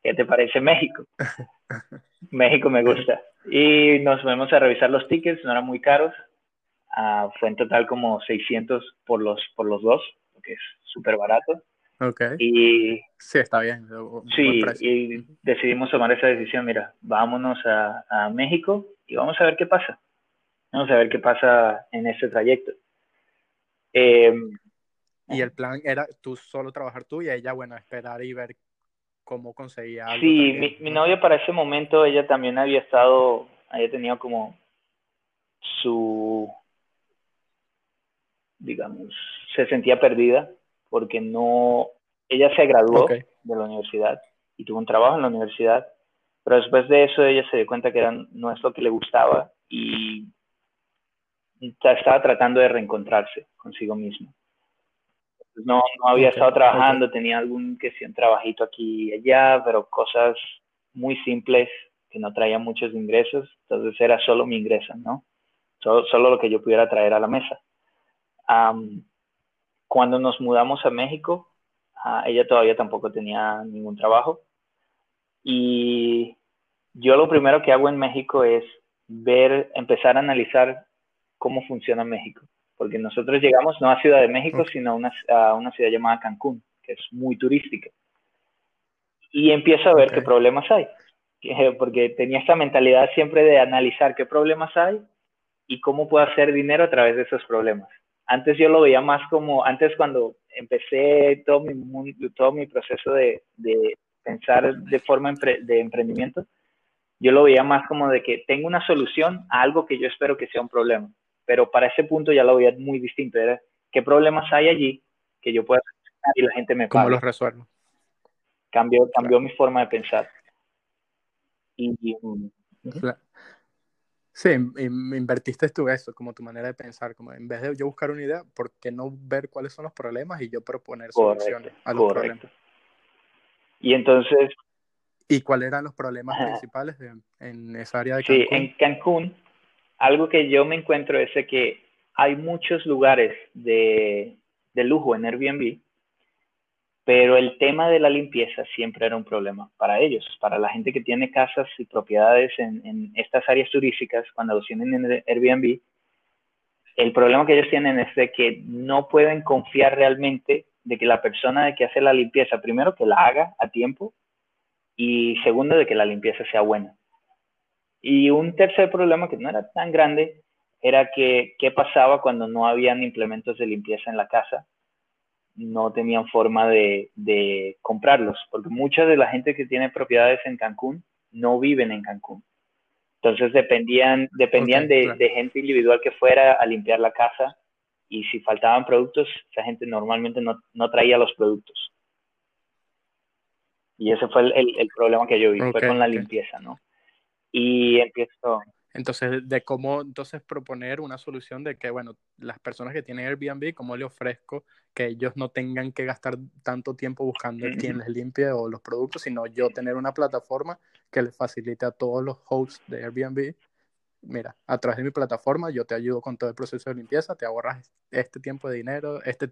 ¿Qué te parece México? <laughs> México me gusta. Y nos fuimos a revisar los tickets, no eran muy caros. Uh, fue en total como 600 por los, por los dos, que es súper barato. Ok. Y sí, está bien. Sí, y decidimos tomar esa decisión, mira, vámonos a, a, México y vamos a ver qué pasa. Vamos a ver qué pasa en este trayecto. Eh, y el plan era tú solo trabajar tú y ella, bueno, esperar y ver cómo conseguía algo. Sí, mi, mi novia para ese momento, ella también había estado, había tenido como su, digamos, se sentía perdida porque no, ella se graduó de la universidad y tuvo un trabajo en la universidad, pero después de eso ella se dio cuenta que era, no es lo que le gustaba y estaba tratando de reencontrarse consigo misma. No, no había estado trabajando, tenía algún que sí, un trabajito aquí y allá, pero cosas muy simples que no traían muchos ingresos, entonces era solo mi ingreso, ¿no? Solo, solo lo que yo pudiera traer a la mesa. Um, cuando nos mudamos a México, uh, ella todavía tampoco tenía ningún trabajo. Y yo lo primero que hago en México es ver, empezar a analizar cómo funciona México. Porque nosotros llegamos no a Ciudad de México, sino a una, a una, ciudad llamada Cancún, que es muy turística. Y empiezo a ver okay. qué problemas hay. Porque tenía esta mentalidad siempre de analizar qué problemas hay y cómo puedo hacer dinero a través de esos problemas. Antes yo lo veía más como, antes cuando empecé todo mi, todo mi proceso de, de pensar de forma empre, de emprendimiento, yo lo veía más como de que tengo una solución a algo que yo espero que sea un problema. Pero para ese punto ya lo veía muy distinto. Era qué problemas hay allí que yo pueda solucionar y la gente me pague. ¿Cómo los resuelvo? Cambió, cambió claro. mi forma de pensar. Y, y claro. Sí, invertiste tú eso, como tu manera de pensar, como en vez de yo buscar una idea, ¿por qué no ver cuáles son los problemas y yo proponer correcto, soluciones a los correcto. problemas? Y entonces... ¿Y cuáles eran los problemas Ajá. principales de, en esa área de Cancún? Sí, en Cancún, algo que yo me encuentro es que hay muchos lugares de, lujo en Airbnb pero el tema de la limpieza siempre era un problema para ellos, para la gente que tiene casas y propiedades en, en, estas áreas turísticas, cuando los tienen en Airbnb, el problema que ellos tienen es de que no pueden confiar realmente de que la persona que hace la limpieza, primero que la haga a tiempo y segundo de que la limpieza sea buena. Y un tercer problema que no era tan grande era que qué pasaba cuando no habían implementos de limpieza en la casa no tenían forma de, de, comprarlos, porque mucha de la gente que tiene propiedades en Cancún no viven en Cancún. Entonces dependían, dependían okay, de, claro. de, gente individual que fuera a limpiar la casa y si faltaban productos, esa gente normalmente no, no traía los productos. Y ese fue el, el, el problema que yo vi, okay, fue con la okay. limpieza, ¿no? Y empiezo... Entonces, de cómo entonces proponer una solución de que, bueno, las personas que tienen Airbnb, ¿cómo le ofrezco que ellos no tengan que gastar tanto tiempo buscando mm -hmm. quién les limpie o los productos, sino yo tener una plataforma que les facilite a todos los hosts de Airbnb. Mira, a través de mi plataforma yo te ayudo con todo el proceso de limpieza, te ahorras este tiempo de dinero, este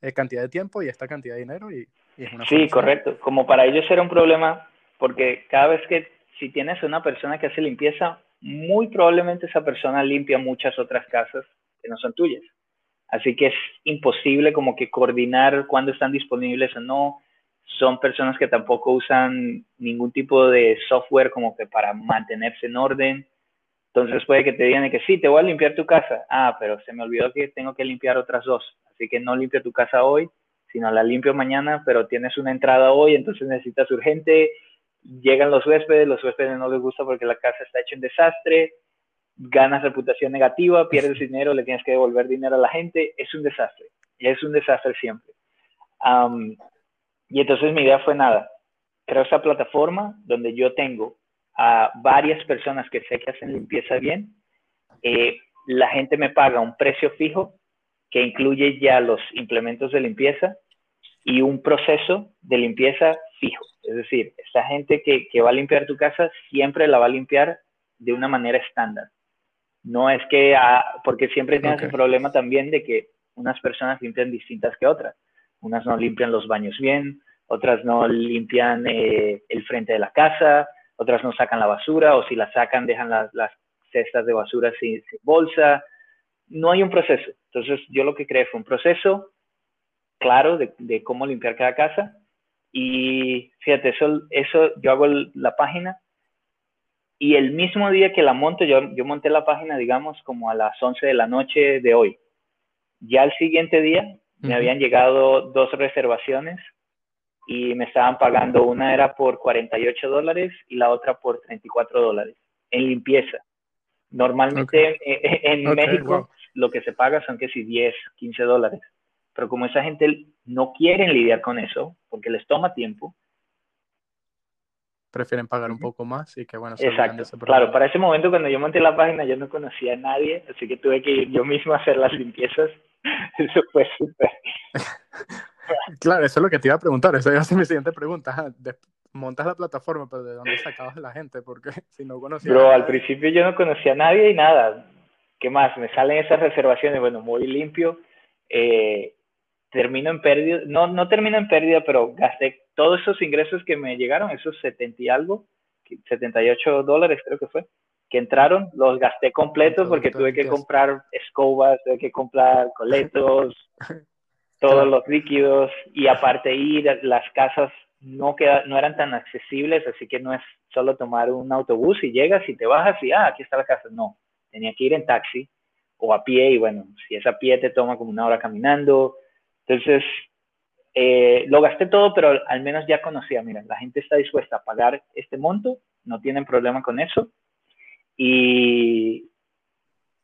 eh, cantidad de tiempo y esta cantidad de dinero y, y es una Sí, correcto. Como para ellos era un problema porque cada vez que si tienes una persona que hace limpieza, muy probablemente esa persona limpia muchas otras casas que no son tuyas. Así que es imposible como que coordinar cuándo están disponibles o no. Son personas que tampoco usan ningún tipo de software como que para mantenerse en orden. Entonces puede que te digan que sí, te voy a limpiar tu casa. Ah, pero se me olvidó que tengo que limpiar otras dos. Así que no limpio tu casa hoy, sino la limpio mañana, pero tienes una entrada hoy, entonces necesitas urgente llegan los huéspedes, los huéspedes no les gusta porque la casa está hecha un desastre, ganas reputación negativa, pierdes dinero, le tienes que devolver dinero a la gente, es un desastre, es un desastre siempre. Um, y entonces mi idea fue nada, creo esta plataforma donde yo tengo a varias personas que sé que hacen limpieza bien, eh, la gente me paga un precio fijo que incluye ya los implementos de limpieza y un proceso de limpieza fijo. Es decir, esa gente que, que va a limpiar tu casa siempre la va a limpiar de una manera estándar. No es que, ah, porque siempre tienes okay. el problema también de que unas personas limpian distintas que otras. Unas no limpian los baños bien, otras no limpian eh, el frente de la casa, otras no sacan la basura, o si la sacan dejan las, las cestas de basura sin, bolsa. No hay un proceso. Entonces yo lo que creé fue un proceso claro de, de cómo limpiar cada casa. Y fíjate, eso, eso yo hago la página y el mismo día que la monto, yo, yo monté la página, digamos, como a las 11 de la noche de hoy. Ya el siguiente día me habían llegado dos reservaciones y me estaban pagando, una era por 48 dólares y la otra por 34 dólares en limpieza. Normalmente en, México lo que se paga son que si 10, 15 dólares. Pero como esa gente no quiere lidiar con eso, porque les toma tiempo, prefieren pagar un poco más y que bueno. Exacto. Claro, para ese momento cuando yo monté la página yo no conocía a nadie, así que tuve que ir yo mismo a hacer las limpiezas. <laughs> Eso fue súper. <laughs> claro, eso es lo que te iba a preguntar, esa iba a ser mi siguiente pregunta. montas la plataforma, pero ¿de dónde sacabas la gente? Porque <laughs> si no conocía. Pero al principio yo no conocía a nadie y nada. ¿Qué más? Me salen esas reservaciones, bueno, muy limpio. Eh, termino en pérdida, no, no termino en pérdida, pero gasté todos esos ingresos que me llegaron, esos 70 y algo, 78 dólares creo que fue, que entraron, los gasté completos porque tuve que comprar escobas, tuve que comprar coletos, <laughs> todos los líquidos y aparte ir, las casas no, queda, no eran tan accesibles, así que no es solo tomar un autobús y llegas y te bajas y, ah, aquí está la casa. No, tenía que ir en taxi o a pie y bueno, si es a pie te toma como una hora caminando, entonces, eh, lo gasté todo, pero al menos ya conocía, mira, la gente está dispuesta a pagar este monto, no tienen problema con eso y,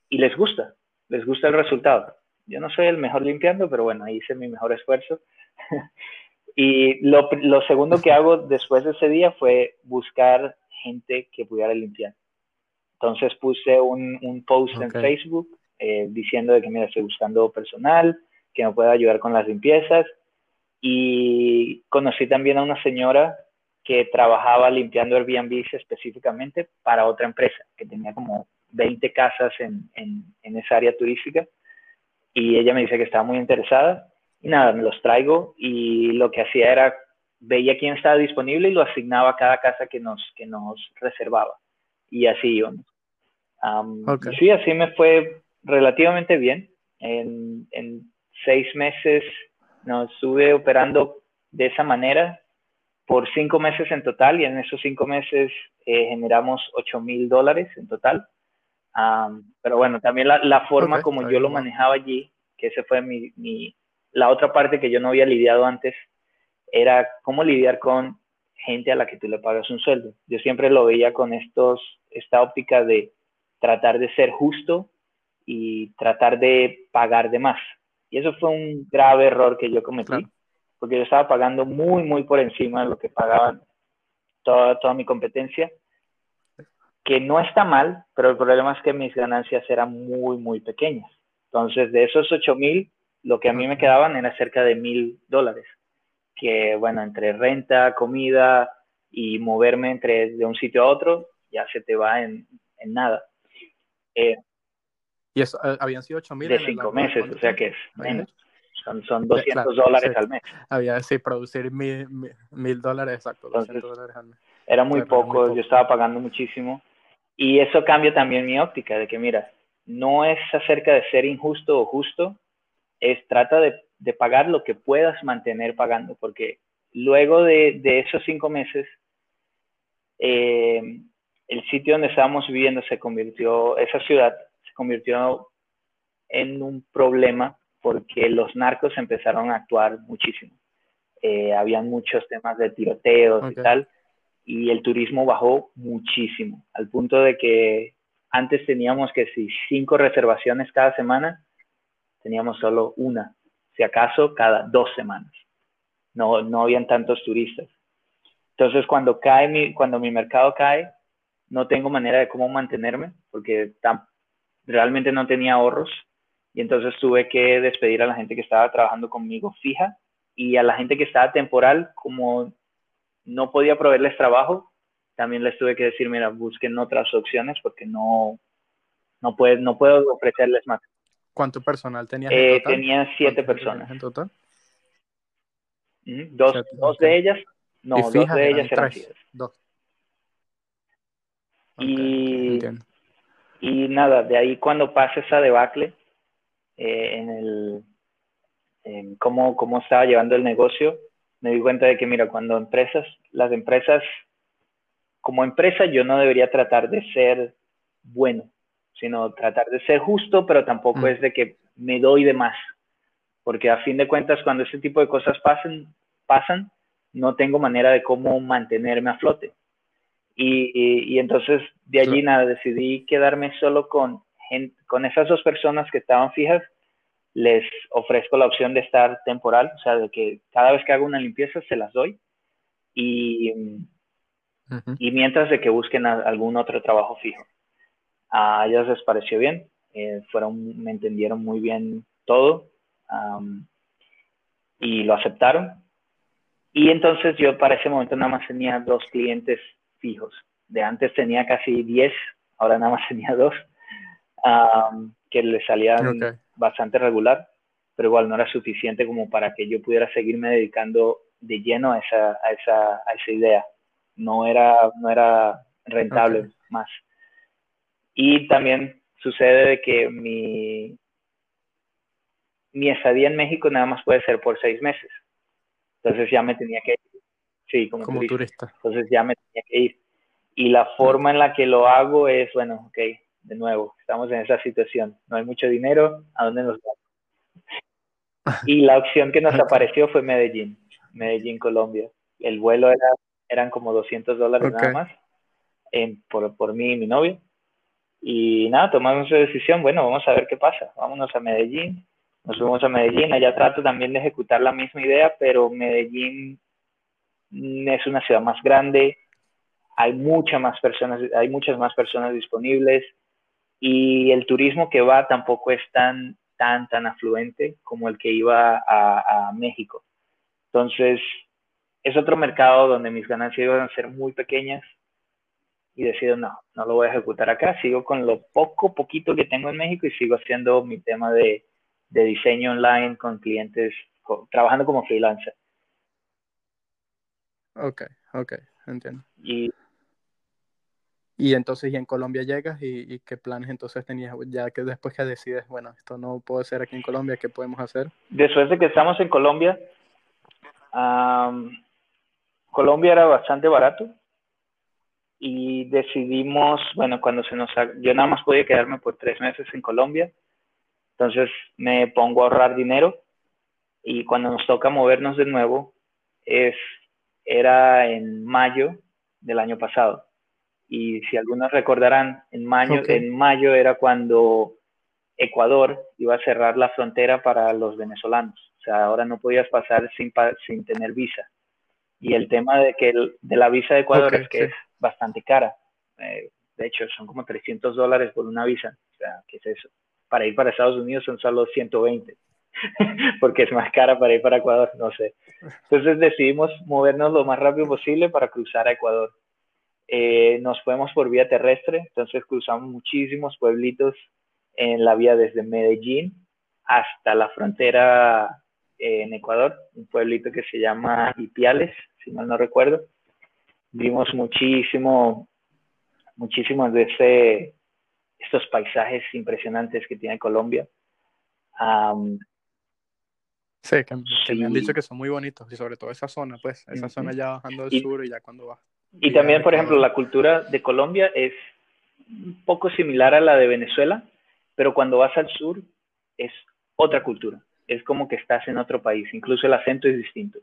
y les gusta, les gusta el resultado. Yo no soy el mejor limpiando, pero bueno, hice mi mejor esfuerzo. <laughs> y lo, lo, segundo que hago después de ese día fue buscar gente que pudiera limpiar. Entonces puse un, un post en Facebook eh, diciendo de que, mira, estoy buscando personal, que me pueda ayudar con las limpiezas. Y conocí también a una señora que trabajaba limpiando Airbnb específicamente para otra empresa, que tenía como 20 casas en, en, esa área turística. Y ella me dice que estaba muy interesada. Y nada, me los traigo y lo que hacía era, veía quién estaba disponible y lo asignaba a cada casa que nos, que nos reservaba. Y así íbamos. Sí, así me fue relativamente bien. En, en seis meses nos estuve operando de esa manera por cinco meses en total y en esos cinco meses eh, generamos ocho mil dólares en total. pero bueno, también la, forma como yo lo manejaba allí, que ese fue mi, mi, la otra parte que yo no había lidiado antes, era cómo lidiar con gente a la que tú le pagas un sueldo. Yo siempre lo veía con estos, esta óptica de tratar de ser justo y tratar de pagar de más. Y eso fue un grave error que yo cometí, porque yo estaba pagando muy, muy por encima de lo que pagaban toda, toda mi competencia, que no está mal, pero el problema es que mis ganancias eran muy, muy pequeñas. Entonces, de esos 8 mil, lo que a mí me quedaban era cerca de mil dólares, que bueno, entre renta, comida y moverme entre de un sitio a otro, ya se te va en, en nada. Eh, y eso, eh, habían sido 8 mil. De cinco meses, o sea que es menos. Son, son 200 dólares al mes. Había sí, producir mil, mil, dólares, exacto, 200 dólares al mes. Era muy, poco, yo estaba pagando muchísimo. Y eso cambia también mi óptica, de que mira, no es acerca de ser injusto o justo, es trata de, de pagar lo que puedas mantener pagando, porque luego de, de esos cinco meses, eh, el sitio donde estábamos viviendo se convirtió, esa ciudad convirtió en un problema porque los narcos empezaron a actuar muchísimo. Eh, habían muchos temas de tiroteos y tal, y el turismo bajó muchísimo, al punto de que antes teníamos que si cinco reservaciones cada semana, teníamos solo una, si acaso cada dos semanas. No, no habían tantos turistas. Entonces, cuando cae mi, cuando mi mercado cae, no tengo manera de cómo mantenerme, porque realmente no tenía ahorros y entonces tuve que despedir a la gente que estaba trabajando conmigo fija y a la gente que estaba temporal, como no podía proveerles trabajo, también les tuve que decir, mira, busquen otras opciones porque no, no, puede, no puedo ofrecerles más. ¿Cuánto personal tenías? Eh, tenía siete personas. En total. dos, dos de ellas, no, dos de ellas eran, fijas. Dos. y, y nada, de ahí cuando pasa esa debacle eh, en el en cómo, cómo estaba llevando el negocio, me di cuenta de que, mira, cuando empresas, las empresas, como empresa yo no debería tratar de ser bueno, sino tratar de ser justo, pero tampoco mm. es de que me doy de más, porque a fin de cuentas cuando ese tipo de cosas pasan, pasan, no tengo manera de cómo mantenerme a flote. Y, y, entonces de allí nada, decidí quedarme solo con, con esas dos personas que estaban fijas les ofrezco la opción de estar temporal, o sea, de que cada vez que hago una limpieza se las doy y, y mientras de que busquen algún otro trabajo fijo. A ellas les pareció bien, eh, fueron, me entendieron muy bien todo y lo aceptaron. Y entonces yo para ese momento nada más tenía dos clientes fijos. De antes tenía casi 10, ahora nada más <laughs> tenía dos, que le salían bastante regular, pero igual no era suficiente como para que yo pudiera seguirme dedicando de lleno a esa, a esa, a esa idea. No era, no era rentable más. Y también sucede de que mi, mi estadía en México nada más puede ser por seis meses. Entonces ya me tenía que ir. Sí, como, turista. Entonces ya me tenía que ir. Y la forma en la que lo hago es, bueno, ok, de nuevo, estamos en esa situación. No hay mucho dinero, ¿a dónde nos vamos? <laughs> Y la opción que nos apareció fue Medellín, Medellín, Colombia. El vuelo era, eran como 200 dólares nada más en, por, por mí y mi novio. Y nada, tomamos esa decisión, bueno, vamos a ver qué pasa. Vámonos a Medellín, nos fuimos a Medellín, allá trato también de ejecutar la misma idea, pero Medellín es una ciudad más grande, hay muchas más personas, hay muchas más personas disponibles, y el turismo que va tampoco es tan, tan, tan afluente como el que iba a, México. Entonces, es otro mercado donde mis ganancias iban a ser muy pequeñas y decido, no, no lo voy a ejecutar acá, sigo con lo poco, poquito que tengo en México y sigo haciendo mi tema de, de diseño online con clientes, trabajando como freelancer. Ok, ok, entiendo. Y y entonces, ¿y en Colombia llegas? ¿Y, qué planes entonces tenías? Ya que después que decides, bueno, esto no puede ser aquí en Colombia, ¿qué podemos hacer? Después de que estamos en Colombia, Colombia era bastante barato y decidimos, bueno, cuando se nos... Yo nada más podía quedarme por tres meses en Colombia, entonces me pongo a ahorrar dinero y cuando nos toca movernos de nuevo, es, era en mayo del año pasado y si algunos recordarán, en mayo, en mayo era cuando Ecuador iba a cerrar la frontera para los venezolanos. O sea, ahora no podías pasar sin, sin tener visa. Y el tema de que de la visa de Ecuador es que es bastante cara. Eh, de hecho, son como 300 dólares por una visa. O sea, ¿qué es eso? Para ir para Estados Unidos son solo 120, <laughs> porque es más cara para ir para Ecuador, no sé. Entonces decidimos movernos lo más rápido posible para cruzar a Ecuador. Eh, nos fuimos por vía terrestre, entonces cruzamos muchísimos pueblitos en la vía desde Medellín hasta la frontera eh, en Ecuador, un pueblito que se llama Ipiales, si mal no recuerdo. Vimos muchísimo, muchísimos de ese, estos paisajes impresionantes que tiene Colombia. Sí, que, me han dicho que son muy bonitos y sobre todo esa zona, pues, esa zona ya bajando del sur y ya cuando vas y también, por ejemplo, la cultura de Colombia es un poco similar a la de Venezuela, pero cuando vas al sur es otra cultura. Es como que estás en otro país, incluso el acento es distinto.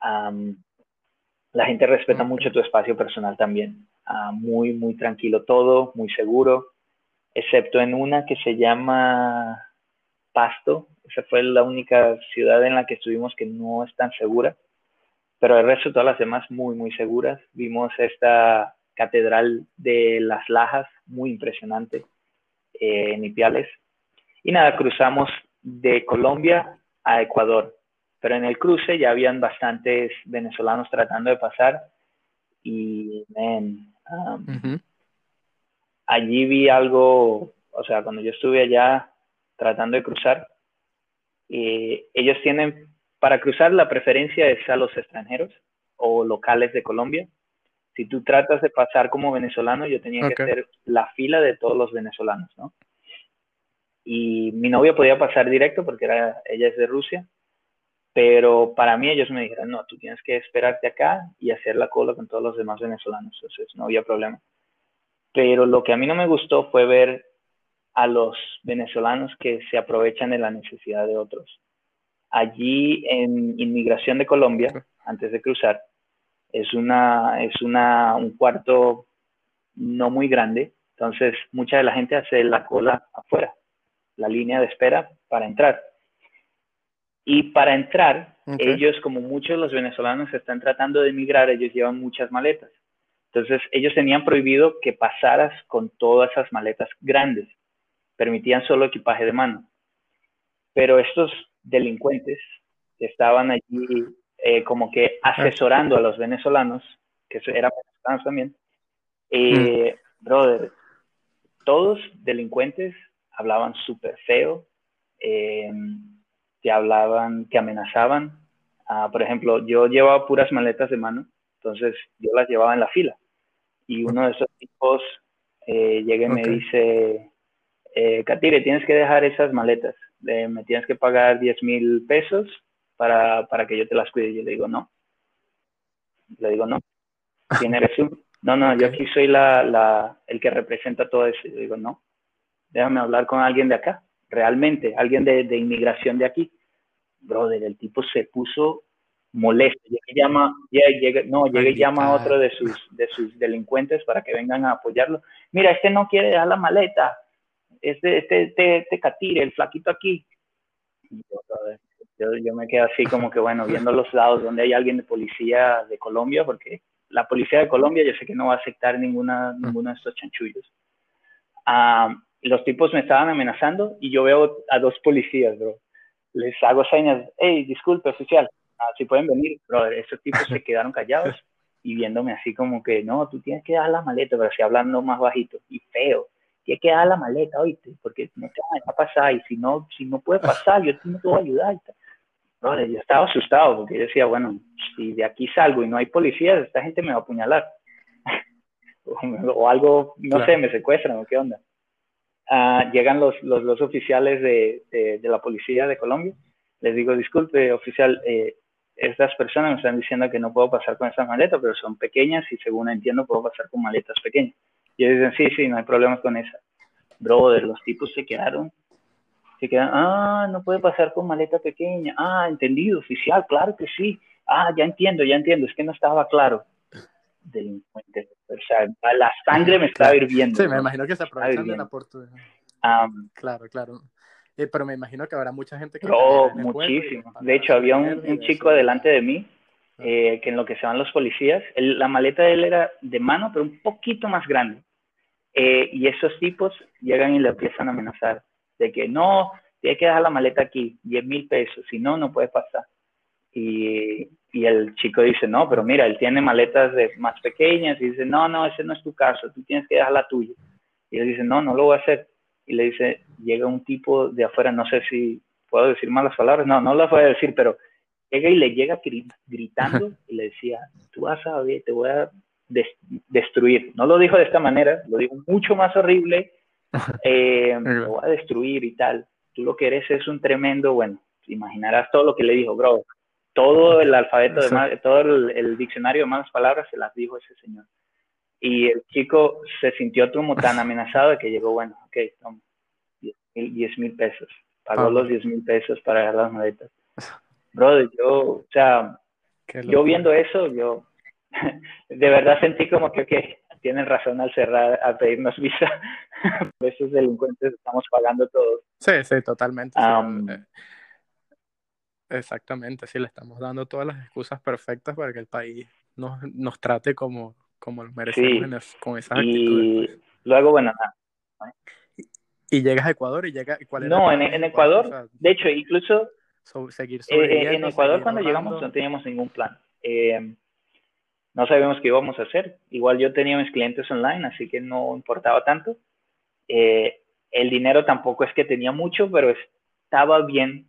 la gente respeta mucho tu espacio personal también. Ah, muy, muy tranquilo todo, muy seguro, excepto en una que se llama Pasto. Esa fue la única ciudad en la que estuvimos que no es tan segura pero el resto todas las demás muy, muy seguras. Vimos esta catedral de las Lajas, muy impresionante, eh, en Ipiales. Y nada, cruzamos de Colombia a Ecuador, pero en el cruce ya habían bastantes venezolanos tratando de pasar y um, allí vi algo, o sea, cuando yo estuve allá tratando de cruzar, eh, ellos tienen para cruzar la preferencia es a los extranjeros o locales de Colombia. Si tú tratas de pasar como venezolano, yo tenía que hacer la fila de todos los venezolanos, ¿no? Y mi novia podía pasar directo porque era, ella es de Rusia, pero para mí ellos me dijeron, no, tú tienes que esperarte acá y hacer la cola con todos los demás venezolanos, entonces no había problema. Pero lo que a mí no me gustó fue ver a los venezolanos que se aprovechan de la necesidad de otros. Allí en inmigración de Colombia, antes de cruzar, es, una, es una, un cuarto no muy grande, entonces mucha de la gente hace la cola afuera, la línea de espera para entrar. Y para entrar, ellos, como muchos de los venezolanos están tratando de emigrar, ellos llevan muchas maletas. Entonces, ellos tenían prohibido que pasaras con todas esas maletas grandes. Permitían solo equipaje de mano. Pero estos delincuentes que estaban allí eh, como que asesorando a los venezolanos, que eran venezolanos también, eh, mm. brother, todos delincuentes hablaban súper feo, eh, te hablaban, te amenazaban. Ah, por ejemplo, yo llevaba puras maletas de mano, entonces yo las llevaba en la fila. Y uno de esos tipos eh, llega y me dice, eh, Katire, tienes que dejar esas maletas, me tienes que pagar 10 mil pesos para, para que yo te las cuide. Yo le digo, no. Le digo, no. ¿Quién eres tú? No, no, yo aquí soy la, la, el que representa todo eso. Yo digo, no. Déjame hablar con alguien de acá. Realmente, alguien de, de inmigración de aquí. Brother, el tipo se puso molesto. Llega y llama, llega, no, llega y llama a otro de sus, de sus delincuentes para que vengan a apoyarlo. Mira, este no quiere dar la maleta. Este, este, este, este catire, el flaquito aquí. Yo, yo, me quedo así como que, bueno, viendo los lados donde hay alguien de policía de Colombia, porque la policía de Colombia yo sé que no va a aceptar ninguna, ninguno de estos chanchullos. Ah, los tipos me estaban amenazando y yo veo a dos policías, bro. Les hago señas, hey, disculpe, oficial, ah, si pueden venir, bro. Esos tipos se quedaron callados y viéndome así como que, no, tú tienes que dar la maleta, pero así hablando más bajito y feo. Tienes que dar la maleta, oíste, porque no te va a pasar y si no, si no puede pasar, yo no te voy a ayudar. yo estaba asustado porque yo decía, bueno, si de aquí salgo y no hay policías, esta gente me va a apuñalar. <laughs> o, algo, no sé, me secuestran o qué onda. Ah, llegan los, los, los oficiales de, de, la policía de Colombia. Les digo, disculpe, oficial, eh, estas personas me están diciendo que no puedo pasar con esta maleta, pero son pequeñas y según entiendo puedo pasar con maletas pequeñas. Y ellos dicen, sí, sí, no hay problemas con esa. Brother, los tipos se quedaron, se quedan, ah, no puede pasar con maleta pequeña. Ah, entendido, oficial, claro que sí. Ah, ya entiendo, ya entiendo, es que no estaba claro. Delincuente, o sea, la sangre me <laughs> estaba hirviendo. Sí, me imagino que se aprovechan de la oportunidad. claro, claro. Eh, pero me imagino que habrá mucha gente que... Oh, muchísimo. De hecho, había un, chico delante de mí eh, que en lo que se van los policías, la maleta de él era de mano, pero un poquito más grande. Eh, y esos tipos llegan y le empiezan a amenazar de que no, tiene que dejar la maleta aquí, 10 mil pesos, si no, no puede pasar. Y, y, el chico dice, no, pero mira, él tiene maletas más pequeñas y dice, no, no, ese no es tu caso, tú tienes que dejar la tuya. Y él dice, no, no lo voy a hacer. Y le dice, llega un tipo de afuera, no sé si puedo decir malas palabras, no, no las voy a decir, pero llega y le llega gritando y le decía, tú vas a ver, te voy a destruir. No lo dijo de esta manera, lo dijo mucho más horrible, eh, lo voy a destruir y tal. Tú lo que eres es un tremendo, bueno, imaginarás todo lo que le dijo, bro. Todo el alfabeto, de todo el, diccionario de malas palabras se las dijo ese señor. Y el chico se sintió como tan amenazado de que llegó, bueno, ok, toma, 10 mil pesos. Pagó ah. los 10 mil pesos para agarrar las maletas. Brother, yo, o sea, yo viendo eso, yo <laughs> de verdad sentí como que, tienen razón al cerrar, al pedirnos visa. <laughs> Por esos delincuentes estamos pagando todos. Sí, sí, totalmente. Eh, exactamente, sí, le estamos dando todas las excusas perfectas para que el país nos, nos trate como, como merecemos con esas y Luego, bueno, nada. Y, llegas a Ecuador y llega. ¿cuál no, en, en Ecuador, de hecho, incluso. Seguir eh, eh, en Ecuador, cuando llegamos, no teníamos ningún plan. Eh, no sabíamos qué íbamos a hacer. Igual yo tenía mis clientes online, así que no importaba tanto. el dinero tampoco es que tenía mucho, pero estaba bien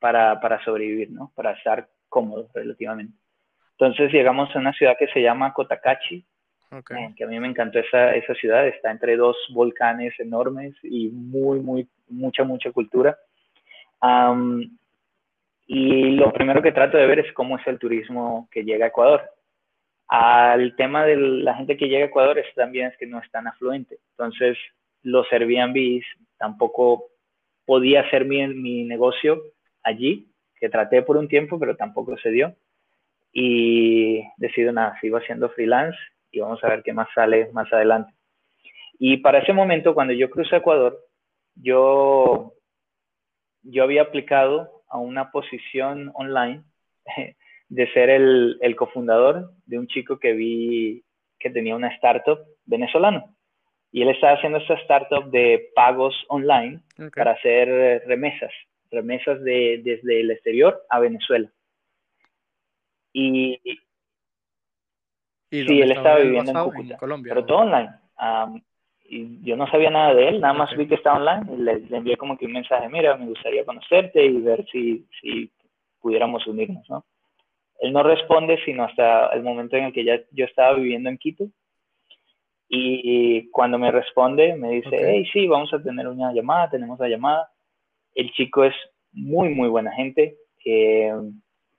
para, para sobrevivir, ¿no? Para estar cómodos relativamente. Entonces llegamos a una ciudad que se llama Cotacachi, eh, que a mí me encantó esa, esa ciudad, está entre dos volcanes enormes y muy, muy, mucha, mucha cultura. Y lo primero que trato de ver es cómo es el turismo que llega a Ecuador. Al tema de la gente que llega a Ecuador es también es que no es tan afluente. Entonces, los Airbnb tampoco podía hacer mi, mi negocio allí, que traté por un tiempo, pero tampoco se dio. Y decido nada, sigo haciendo freelance y vamos a ver qué más sale más adelante. Y para ese momento, cuando yo cruzo Ecuador, yo, yo había aplicado a una posición online <laughs> de ser el, el cofundador de un chico que vi que tenía una startup venezolano. Y él estaba haciendo esta startup de pagos online para hacer remesas, remesas de, desde el exterior a Venezuela. Y, sí, él estaba viviendo en Cúcuta, Colombia, pero todo online. Y yo no sabía nada de él, nada más vi que estaba online y le, envié como que un mensaje, mira, me gustaría conocerte y ver si, si pudiéramos unirnos, ¿no? Él no responde sino hasta el momento en el que ya yo estaba viviendo en Quito. Y cuando me responde, me dice, hey, sí, vamos a tener una llamada, tenemos la llamada. El chico es muy, muy buena gente. Eh,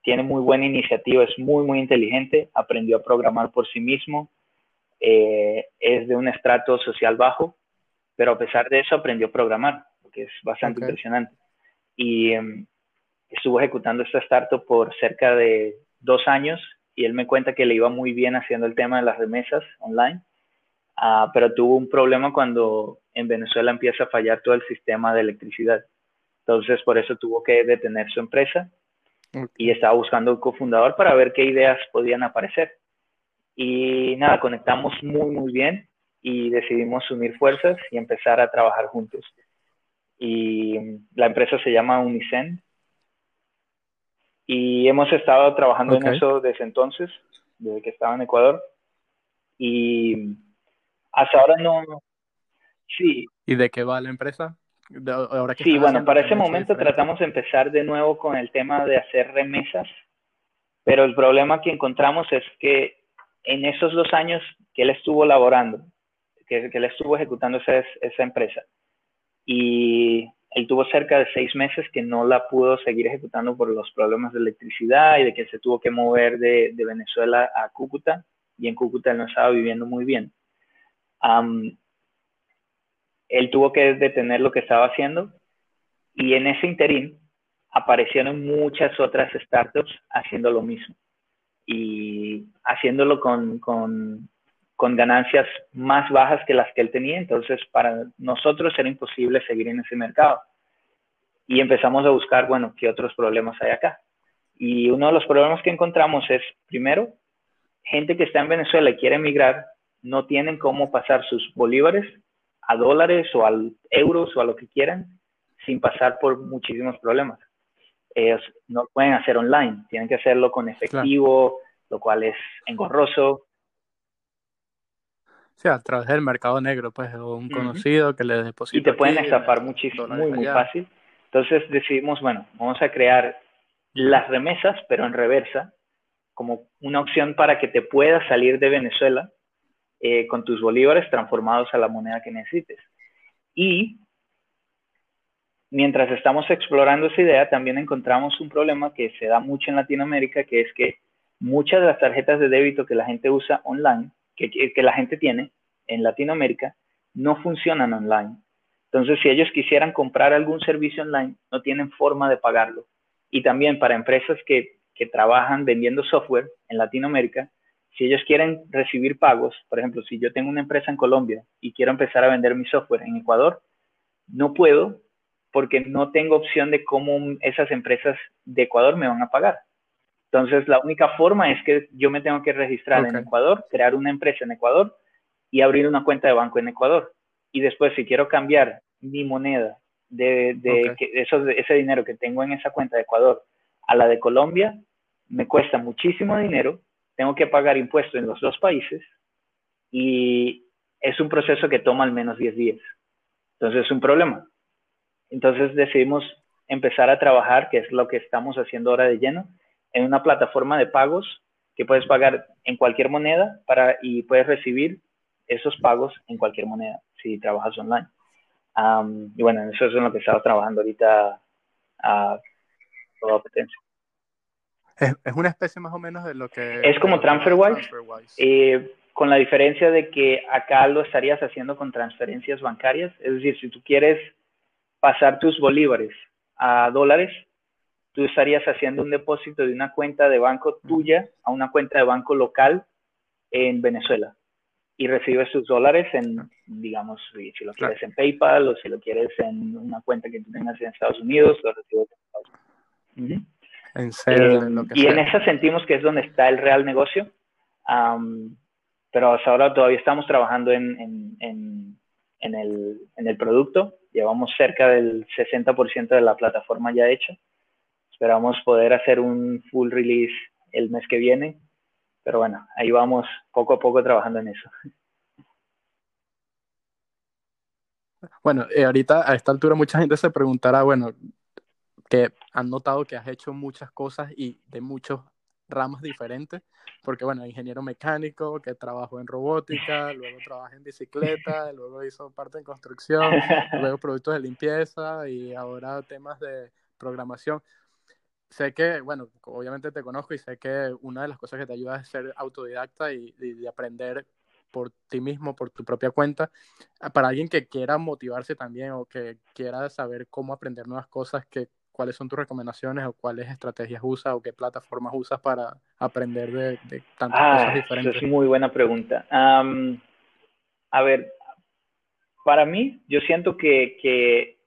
tiene muy buena iniciativa, es muy, muy inteligente, aprendió a programar por sí mismo, eh, es de un estrato social bajo, pero a pesar de eso aprendió a programar, que es bastante impresionante. Y em, estuvo ejecutando esta startup por cerca de dos años y él me cuenta que le iba muy bien haciendo el tema de las remesas online, uh, pero tuvo un problema cuando en Venezuela empieza a fallar todo el sistema de electricidad. Entonces, por eso tuvo que detener su empresa y estaba buscando un cofundador para ver qué ideas podían aparecer. Y nada, conectamos muy, muy bien y decidimos unir fuerzas y empezar a trabajar juntos. Y la empresa se llama Unicen. Y hemos estado trabajando en eso desde entonces, desde que estaba en Ecuador. Y hasta ahora no. Sí. ¿Y de qué va la empresa? sí, bueno, para ese momento tratamos de empezar de nuevo con el tema de hacer remesas, pero el problema que encontramos es que en esos dos años que él estuvo laborando, que, él estuvo ejecutando esa, esa empresa, y él tuvo cerca de seis meses que no la pudo seguir ejecutando por los problemas de electricidad y de que se tuvo que mover de, Venezuela a Cúcuta, y en Cúcuta no estaba viviendo muy bien. Él tuvo que detener lo que estaba haciendo y en ese interín aparecieron muchas otras startups haciendo lo mismo y haciéndolo con, con, ganancias más bajas que las que él tenía. Entonces, para nosotros era imposible seguir en ese mercado. Y empezamos a buscar, bueno, ¿qué otros problemas hay acá? Y uno de los problemas que encontramos es, primero, gente que está en Venezuela y quiere emigrar, no tienen cómo pasar sus bolívares a dólares o a euros o a lo que quieran sin pasar por muchísimos problemas. Ellos no pueden hacer online, tienen que hacerlo con efectivo, lo cual es engorroso. Sí, a través del mercado negro, pues, o un conocido que le deposita. Y te pueden estafar muchísimo, muy, muy fácil. Entonces decidimos, bueno, vamos a crear las remesas, pero en reversa, como una opción para que te puedas salir de Venezuela eh, con tus bolívares transformados a la moneda que necesites. Y mientras estamos explorando esa idea, también encontramos un problema que se da mucho en Latinoamérica, que es que muchas de las tarjetas de débito que la gente usa online, que, que la gente tiene en Latinoamérica, no funcionan online. Entonces, si ellos quisieran comprar algún servicio online, no tienen forma de pagarlo. Y también para empresas que, que trabajan vendiendo software en Latinoamérica, si ellos quieren recibir pagos, por ejemplo, si yo tengo una empresa en Colombia y quiero empezar a vender mi software en Ecuador, no puedo porque no tengo opción de cómo esas empresas de Ecuador me van a pagar. Entonces, la única forma es que yo me tengo que registrar en Ecuador, crear una empresa en Ecuador y abrir una cuenta de banco en Ecuador. Y después, si quiero cambiar mi moneda de, ese dinero que tengo en esa cuenta de Ecuador a la de Colombia, me cuesta muchísimo dinero tengo que pagar impuestos en los dos países y es un proceso que toma al menos 10 días. Entonces es un problema. Entonces decidimos empezar a trabajar, que es lo que estamos haciendo ahora de lleno, en una plataforma de pagos que puedes pagar en cualquier moneda para, y puedes recibir esos pagos en cualquier moneda si trabajas online. y bueno, eso es en lo que estaba trabajando ahorita a toda potencia. Es, es, una especie más o menos de lo que... Es como TransferWise, eh, con la diferencia de que acá lo estarías haciendo con transferencias bancarias. Es decir, si tú quieres pasar tus bolívares a dólares, tú estarías haciendo un depósito de una cuenta de banco tuya a una cuenta de banco local en Venezuela y recibes tus dólares en, digamos, si lo quieres en PayPal o si lo quieres en una cuenta que tú tengas en Estados Unidos, lo recibes en Estados Unidos. En serio, eh, y en esa sentimos que es donde está el real negocio, pero hasta ahora todavía estamos trabajando en, en, en, en, el, en el producto, llevamos cerca del 60% de la plataforma ya hecha, esperamos poder hacer un full release el mes que viene pero bueno, ahí vamos poco a poco trabajando en eso. Bueno, eh, ahorita a esta altura mucha gente se preguntará, bueno, que han notado que has hecho muchas cosas y de muchos ramas diferentes, porque bueno, ingeniero mecánico, que trabajó en robótica, luego trabaja en bicicleta, luego hizo parte en construcción, <laughs> luego productos de limpieza y ahora temas de programación sé que, bueno, obviamente te conozco y sé que una de las cosas que te ayuda es ser autodidacta y, de aprender por ti mismo, por tu propia cuenta. Ah, para alguien que quiera motivarse también o que quiera saber cómo aprender nuevas cosas, que, ¿cuáles son tus recomendaciones o cuáles estrategias usas o qué plataformas usas para aprender de, tantas ah, cosas diferentes? es muy buena pregunta. a ver, para mí, yo siento que, que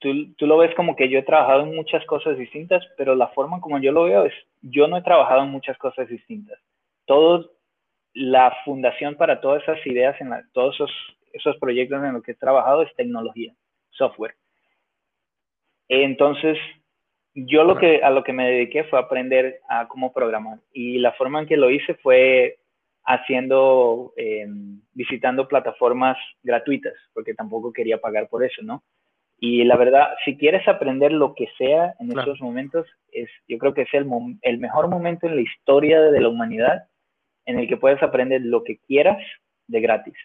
tú, tú, lo ves como que yo he trabajado en muchas cosas distintas, pero la forma como yo lo veo es, yo no he trabajado en muchas cosas distintas. Todo, la fundación para todas esas ideas, en todos esos, esos proyectos en los que he trabajado es tecnología, software. Entonces, yo lo que, a lo que me dediqué fue aprender a cómo programar. Y la forma en que lo hice fue haciendo, em, visitando plataformas gratuitas, porque tampoco quería pagar por eso, ¿no? Y la verdad, si quieres aprender lo que sea en esos momentos, es, yo creo que es el, el mejor momento en la historia de la humanidad en el que puedes aprender lo que quieras de gratis.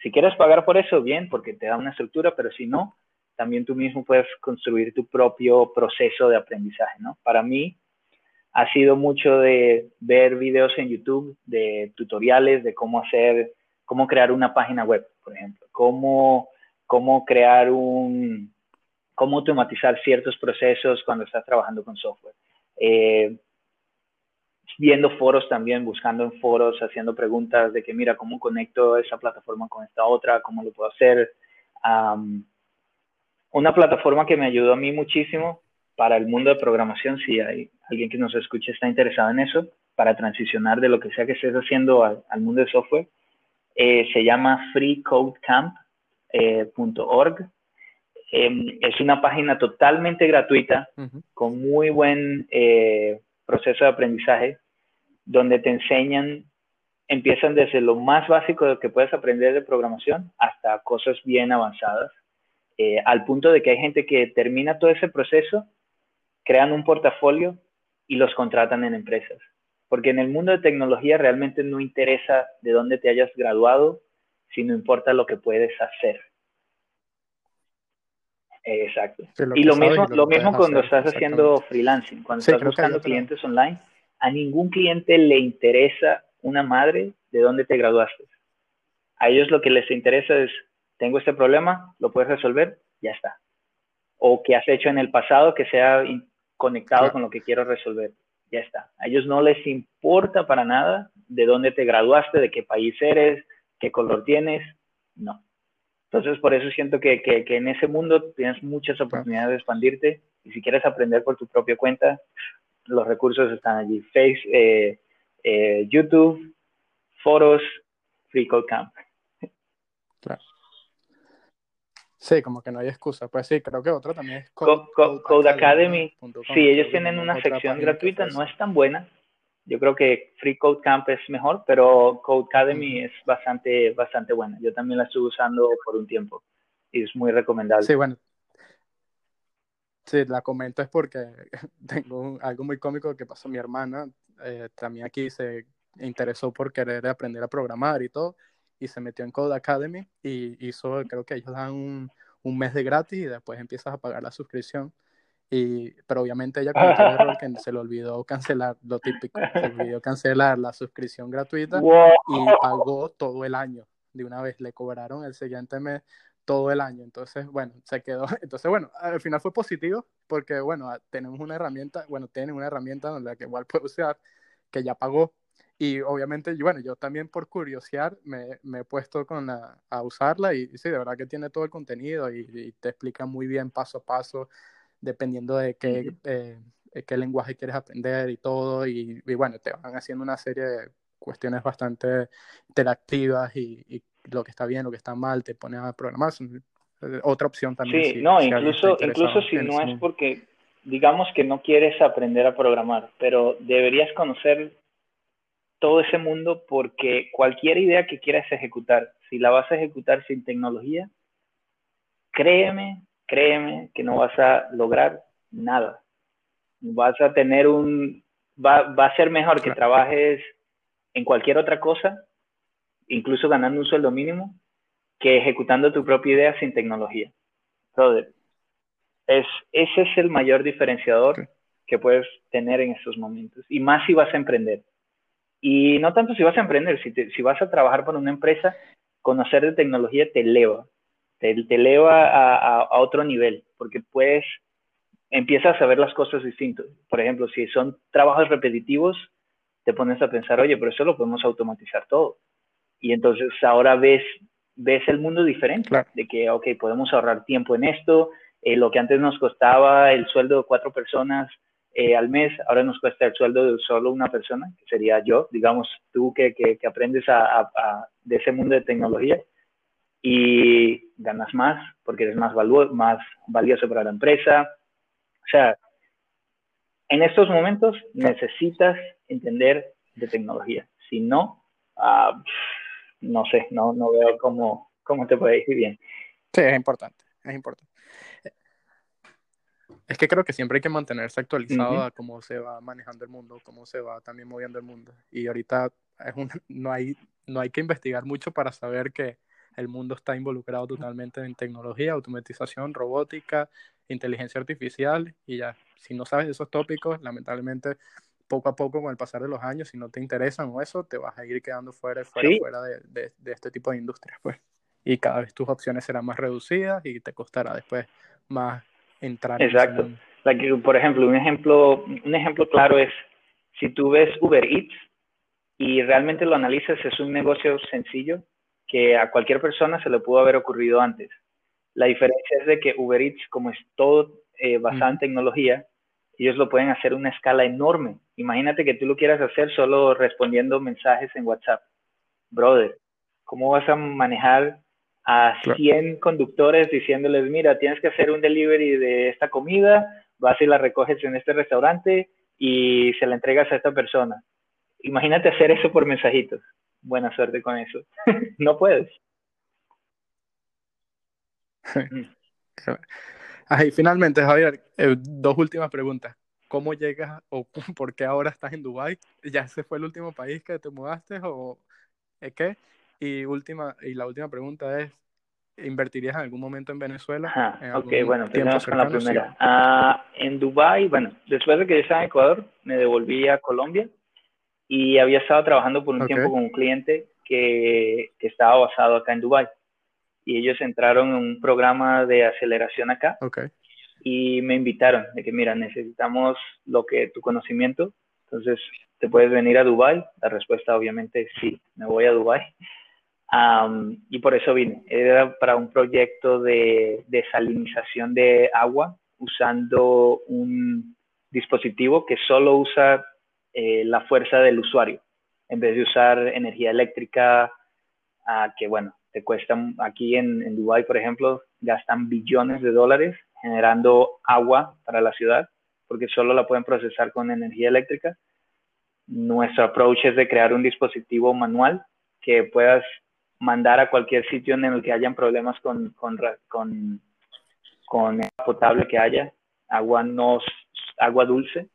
Si quieres pagar por eso, bien, porque te da una estructura, pero si no, también tú mismo puedes construir tu propio proceso de aprendizaje, ¿no? Para mí ha sido mucho de ver videos en YouTube de tutoriales de cómo hacer, cómo crear una página web, por ejemplo, cómo cómo crear un, cómo automatizar ciertos procesos cuando estás trabajando con software. Eh, viendo foros también, buscando en foros, haciendo preguntas de que, mira, ¿cómo conecto esa plataforma con esta otra? ¿Cómo lo puedo hacer? Una plataforma que me ayudó a mí muchísimo para el mundo de programación, si hay alguien que nos escuche está interesado en eso, para transicionar de lo que sea que estés haciendo al, mundo de software, eh, se llama Free Code Camp eh. Em, es una página totalmente gratuita, con muy buen eh, proceso de aprendizaje, donde te enseñan, empiezan desde lo más básico que puedes aprender de programación hasta cosas bien avanzadas, eh, al punto de que hay gente que termina todo ese proceso, crean un portafolio y los contratan en empresas. Porque en el mundo de tecnología realmente no interesa de dónde te hayas graduado, si no importa lo que puedes hacer. Exacto. y lo mismo, lo, mismo cuando estás haciendo freelancing, cuando estás buscando clientes online, a ningún cliente le interesa una madre de dónde te graduaste. A ellos lo que les interesa es, tengo este problema, lo puedes resolver, ya está. O que has hecho en el pasado que sea conectado con lo que quiero resolver, ya está. A ellos no les importa para nada de dónde te graduaste, de qué país eres, qué color tienes, no. Entonces, por eso siento que, que, en ese mundo tienes muchas oportunidades de expandirte y si quieres aprender por tu propia cuenta, los recursos están allí. Face, eh, eh, YouTube, foros, Free Code Camp. Claro. Sí, como que no hay excusa. Pues sí, creo que otra también es Code, Code, Academy. Sí, ellos tienen una sección gratuita, no es tan buena, yo creo que Free Code Camp es mejor, pero Code Academy es bastante, bastante buena. Yo también la estuve usando por un tiempo y es muy recomendable. Sí, bueno. Sí, la comento es porque <laughs> tengo algo muy cómico que pasó. Mi hermana eh, también aquí se interesó por querer aprender a programar y todo, y se metió en Code Academy y hizo, creo que ellos dan un, un mes de gratis y después empiezas a pagar la suscripción. Y, pero obviamente ella cometió el error que se le olvidó cancelar lo típico, se olvidó cancelar la suscripción gratuita y pagó todo el año de una vez, le cobraron el siguiente mes todo el año. Entonces, bueno, se quedó. <laughs> Entonces, bueno, al final fue positivo porque, bueno, tenemos una herramienta, bueno, tienen una herramienta donde la que igual puede usar, que ya pagó. Y obviamente, bueno, yo también por curiosidad me, me he puesto con a usarla y, sí, de verdad que tiene todo el contenido y, te explica muy bien paso a paso, dependiendo de qué, eh, qué lenguaje quieres aprender y todo. Y, bueno, te van haciendo una serie de cuestiones bastante interactivas y, lo que está bien, lo que está mal, te pones a programar. Eh, otra opción también. Sí, no, incluso, incluso si no es porque, digamos que no quieres aprender a programar, pero deberías conocer todo ese mundo porque cualquier idea que quieras ejecutar, si la vas a ejecutar sin tecnología, créeme, créeme que no vas a lograr nada. Vas a tener un, va, va a ser mejor que trabajes en cualquier otra cosa, incluso ganando un sueldo mínimo, que ejecutando tu propia idea sin tecnología. es, ese es el mayor diferenciador que puedes tener en estos momentos. Y más si vas a emprender. Y no tanto si vas a emprender, si, si vas a trabajar para una empresa, conocer de tecnología te eleva, te, te eleva a, a, otro nivel, porque puedes, empiezas a ver las cosas distintas. Por ejemplo, si son trabajos repetitivos, te pones a pensar, oye, pero eso lo podemos automatizar todo. Y entonces ahora ves, ves el mundo diferente, de que, ok, podemos ahorrar tiempo en esto, eh, lo que antes nos costaba el sueldo de cuatro personas eh, al mes, ahora nos cuesta el sueldo de solo una persona, que sería yo, digamos, tú que, que, aprendes a, de ese mundo de tecnología y ganas más porque eres más, más valioso para la empresa. O sea, en estos momentos necesitas entender de tecnología. Si no, uh, no sé, no, no veo cómo, cómo te puede ir bien. Sí, es importante, es importante. Es que creo que siempre hay que mantenerse actualizado a cómo se va manejando el mundo, cómo se va también moviendo el mundo. Y ahorita es un, <laughs> no, hay, no hay que investigar mucho para saber que el mundo está involucrado totalmente en tecnología, automatización, robótica, inteligencia artificial y ya. Si no sabes esos tópicos, lamentablemente poco a poco con el pasar de los años, si no te interesan o eso, te vas a ir quedando fuera, fuera, fuera de, de, este tipo de industrias, pues. Y cada vez tus opciones serán más reducidas y te costará después más entrar. Exacto. En por ejemplo, un ejemplo, un ejemplo claro es si tú ves Uber Eats y realmente lo analizas, es un negocio sencillo que a cualquier persona se le pudo haber ocurrido antes. La diferencia es de que Uber Eats, como es todo eh, basado en tecnología, ellos lo pueden hacer a una escala enorme. Imagínate que tú lo quieras hacer solo respondiendo mensajes en WhatsApp. Brother, ¿cómo vas a manejar a 100 conductores diciéndoles, mira, tienes que hacer un delivery de esta comida, vas y la recoges en este restaurante y se la entregas a esta persona? Imagínate hacer eso por mensajitos. Buena suerte con eso. <laughs> no puedes. <laughs> Ahí, finalmente, Javier, eh, dos últimas preguntas. ¿Cómo llegas o <laughs> por qué ahora estás en Dubái? ¿Ya ese fue el último país que te mudaste o qué? Y, última, y la última pregunta es, ¿invertirías en algún momento en Venezuela? ok, bueno, tenemos con la primera. Ah, en Dubái, bueno, después de que yo estaba en Ecuador, me devolví a Colombia y había estado trabajando por un tiempo con un cliente que, que estaba basado acá en Dubái. Y ellos entraron en un programa de aceleración acá y me invitaron de que, mira, necesitamos lo que tu conocimiento, entonces, ¿te puedes venir a Dubai? La respuesta obviamente sí, me voy a Dubai. y por eso vine. Era para un proyecto de desalinización de agua usando un dispositivo que solo usa eh, la fuerza del usuario, en vez de usar energía eléctrica, uh, que bueno, te cuestan, aquí en, en Dubái, por ejemplo, gastan billones de dólares generando agua para la ciudad, porque solo la pueden procesar con energía eléctrica. Nuestro approach es de crear un dispositivo manual que puedas mandar a cualquier sitio en el que hayan problemas con, con, con, con el potable que haya agua no, agua dulce.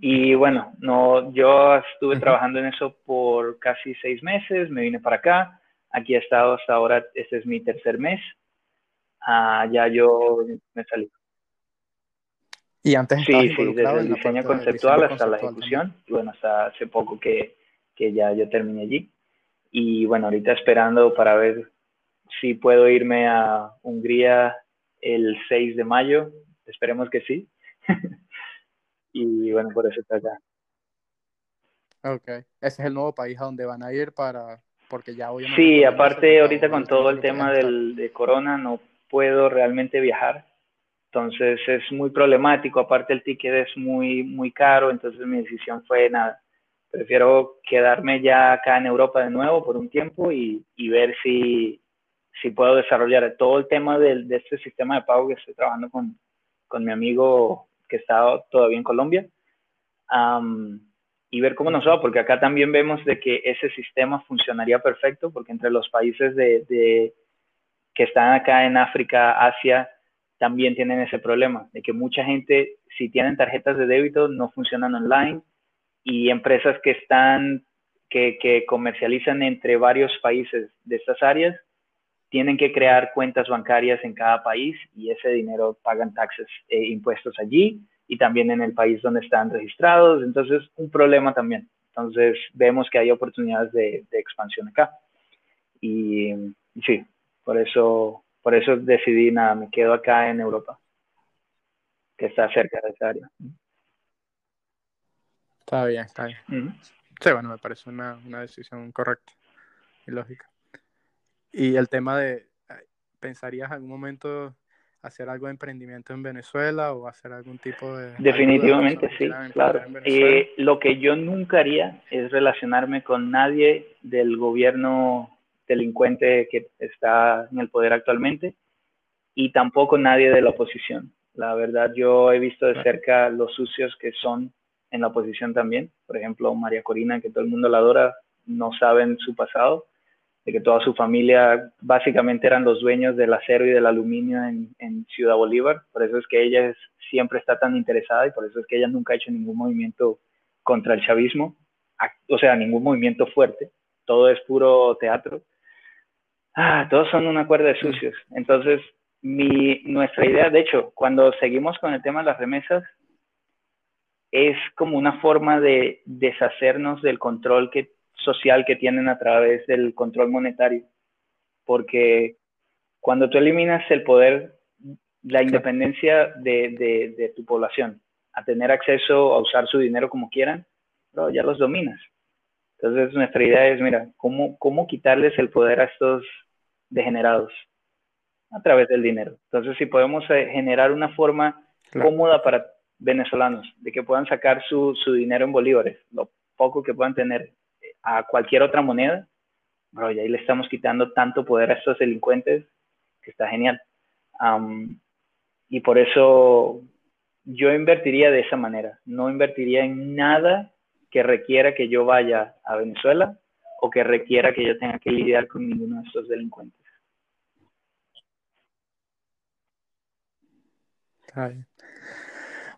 y bueno, no, yo estuve trabajando en eso por casi seis meses, me vine para acá, aquí he estado hasta ahora, este es mi tercer mes, ah, ya yo me salí. Y antes sí, sí, desde el diseño conceptual hasta la ejecución, bueno, hasta hace poco que, que ya yo terminé allí. Y bueno, ahorita esperando para ver si puedo irme a Hungría el 6 de mayo, esperemos que sí. <laughs> y bueno, por eso está acá. Ok, ese es el nuevo país a donde van a ir para, porque ya. Sí, aparte ahorita con todo el tema del, de corona no puedo realmente viajar, entonces es muy problemático, aparte el ticket es muy, muy caro, entonces mi decisión fue nada, prefiero quedarme ya acá en Europa de nuevo por un tiempo y, ver si, si puedo desarrollar todo el tema de, este sistema de pago que estoy trabajando con, con mi amigo que está todavía en Colombia y ver cómo nos va, porque acá también vemos de que ese sistema funcionaría perfecto, porque entre los países de, de, que están acá en África, Asia, también tienen ese problema, de que mucha gente, si tienen tarjetas de débito, no funcionan online y empresas que están, que, comercializan entre varios países de estas áreas, tienen que crear cuentas bancarias en cada país y ese dinero pagan taxes e impuestos allí y también en el país donde están registrados. Entonces, un problema también. Entonces, vemos que hay oportunidades de, expansión acá. Y, sí, por eso, por eso decidí, nada, me quedo acá en Europa, que está cerca de esa área. Está bien, está bien. Sí, bueno, me parece una, una decisión correcta y lógica. Y el tema de, ¿pensarías en algún momento hacer algo de emprendimiento en Venezuela o hacer algún tipo de... Definitivamente, sí, claro. Eh, lo que yo nunca haría es relacionarme con nadie del gobierno delincuente que está en el poder actualmente y tampoco nadie de la oposición. La verdad, yo he visto de cerca los sucios que son en la oposición también. Por ejemplo, María Corina, que todo el mundo la adora, no saben su pasado de que toda su familia básicamente eran los dueños del acero y del aluminio en, Ciudad Bolívar. Por eso es que ella siempre está tan interesada y por eso es que ella nunca ha hecho ningún movimiento contra el chavismo, o sea, ningún movimiento fuerte. Todo es puro teatro. Ah, todos son una cuerda de sucios. Entonces, mi, nuestra idea, de hecho, cuando seguimos con el tema de las remesas, es como una forma de deshacernos del control que social que tienen a través del control monetario. Porque cuando tú eliminas el poder, la independencia de, tu población, a tener acceso a usar su dinero como quieran, ya los dominas. Entonces nuestra idea es, mira, ¿cómo, ¿cómo quitarles el poder a estos degenerados? A través del dinero. Entonces si podemos eh, generar una forma cómoda para venezolanos, de que puedan sacar su, su dinero en bolívares, lo poco que puedan tener a cualquier otra moneda, bro, y ahí le estamos quitando tanto poder a estos delincuentes que está genial. y por eso yo invertiría de esa manera, no invertiría en nada que requiera que yo vaya a Venezuela o que requiera que yo tenga que lidiar con ninguno de estos delincuentes.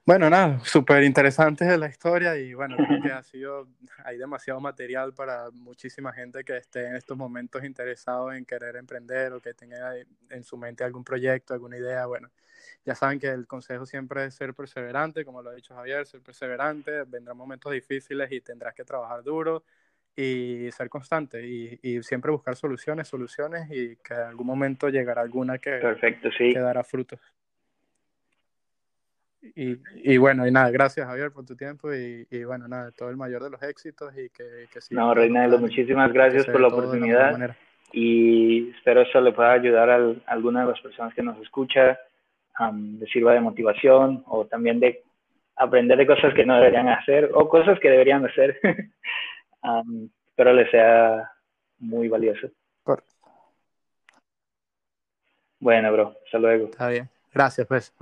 Bueno, nada, súper interesante la historia y bueno, creo que ha sido, hay demasiado material para muchísima gente que esté en estos momentos interesado en querer emprender o que tenga en su mente algún proyecto, alguna idea. Bueno, ya saben que el consejo siempre es ser perseverante, como lo ha dicho Javier, ser perseverante, vendrán momentos difíciles y tendrás que trabajar duro y ser constante y, y siempre buscar soluciones, soluciones y que en algún momento llegará alguna que, Perfecto, sí. que dará frutos. Y, y, bueno, y nada, gracias Javier por tu tiempo y, y, bueno, nada, todo el mayor de los éxitos y que, que sí. No, Reinaldo, muchísimas gracias por la oportunidad y espero eso le pueda ayudar a, alguna de las personas que nos escucha, um, le sirva de motivación o también de aprender de cosas que no deberían hacer o cosas que deberían hacer, <laughs> um, espero le sea muy valioso. Bueno, bro, hasta luego. Está bien, gracias pues.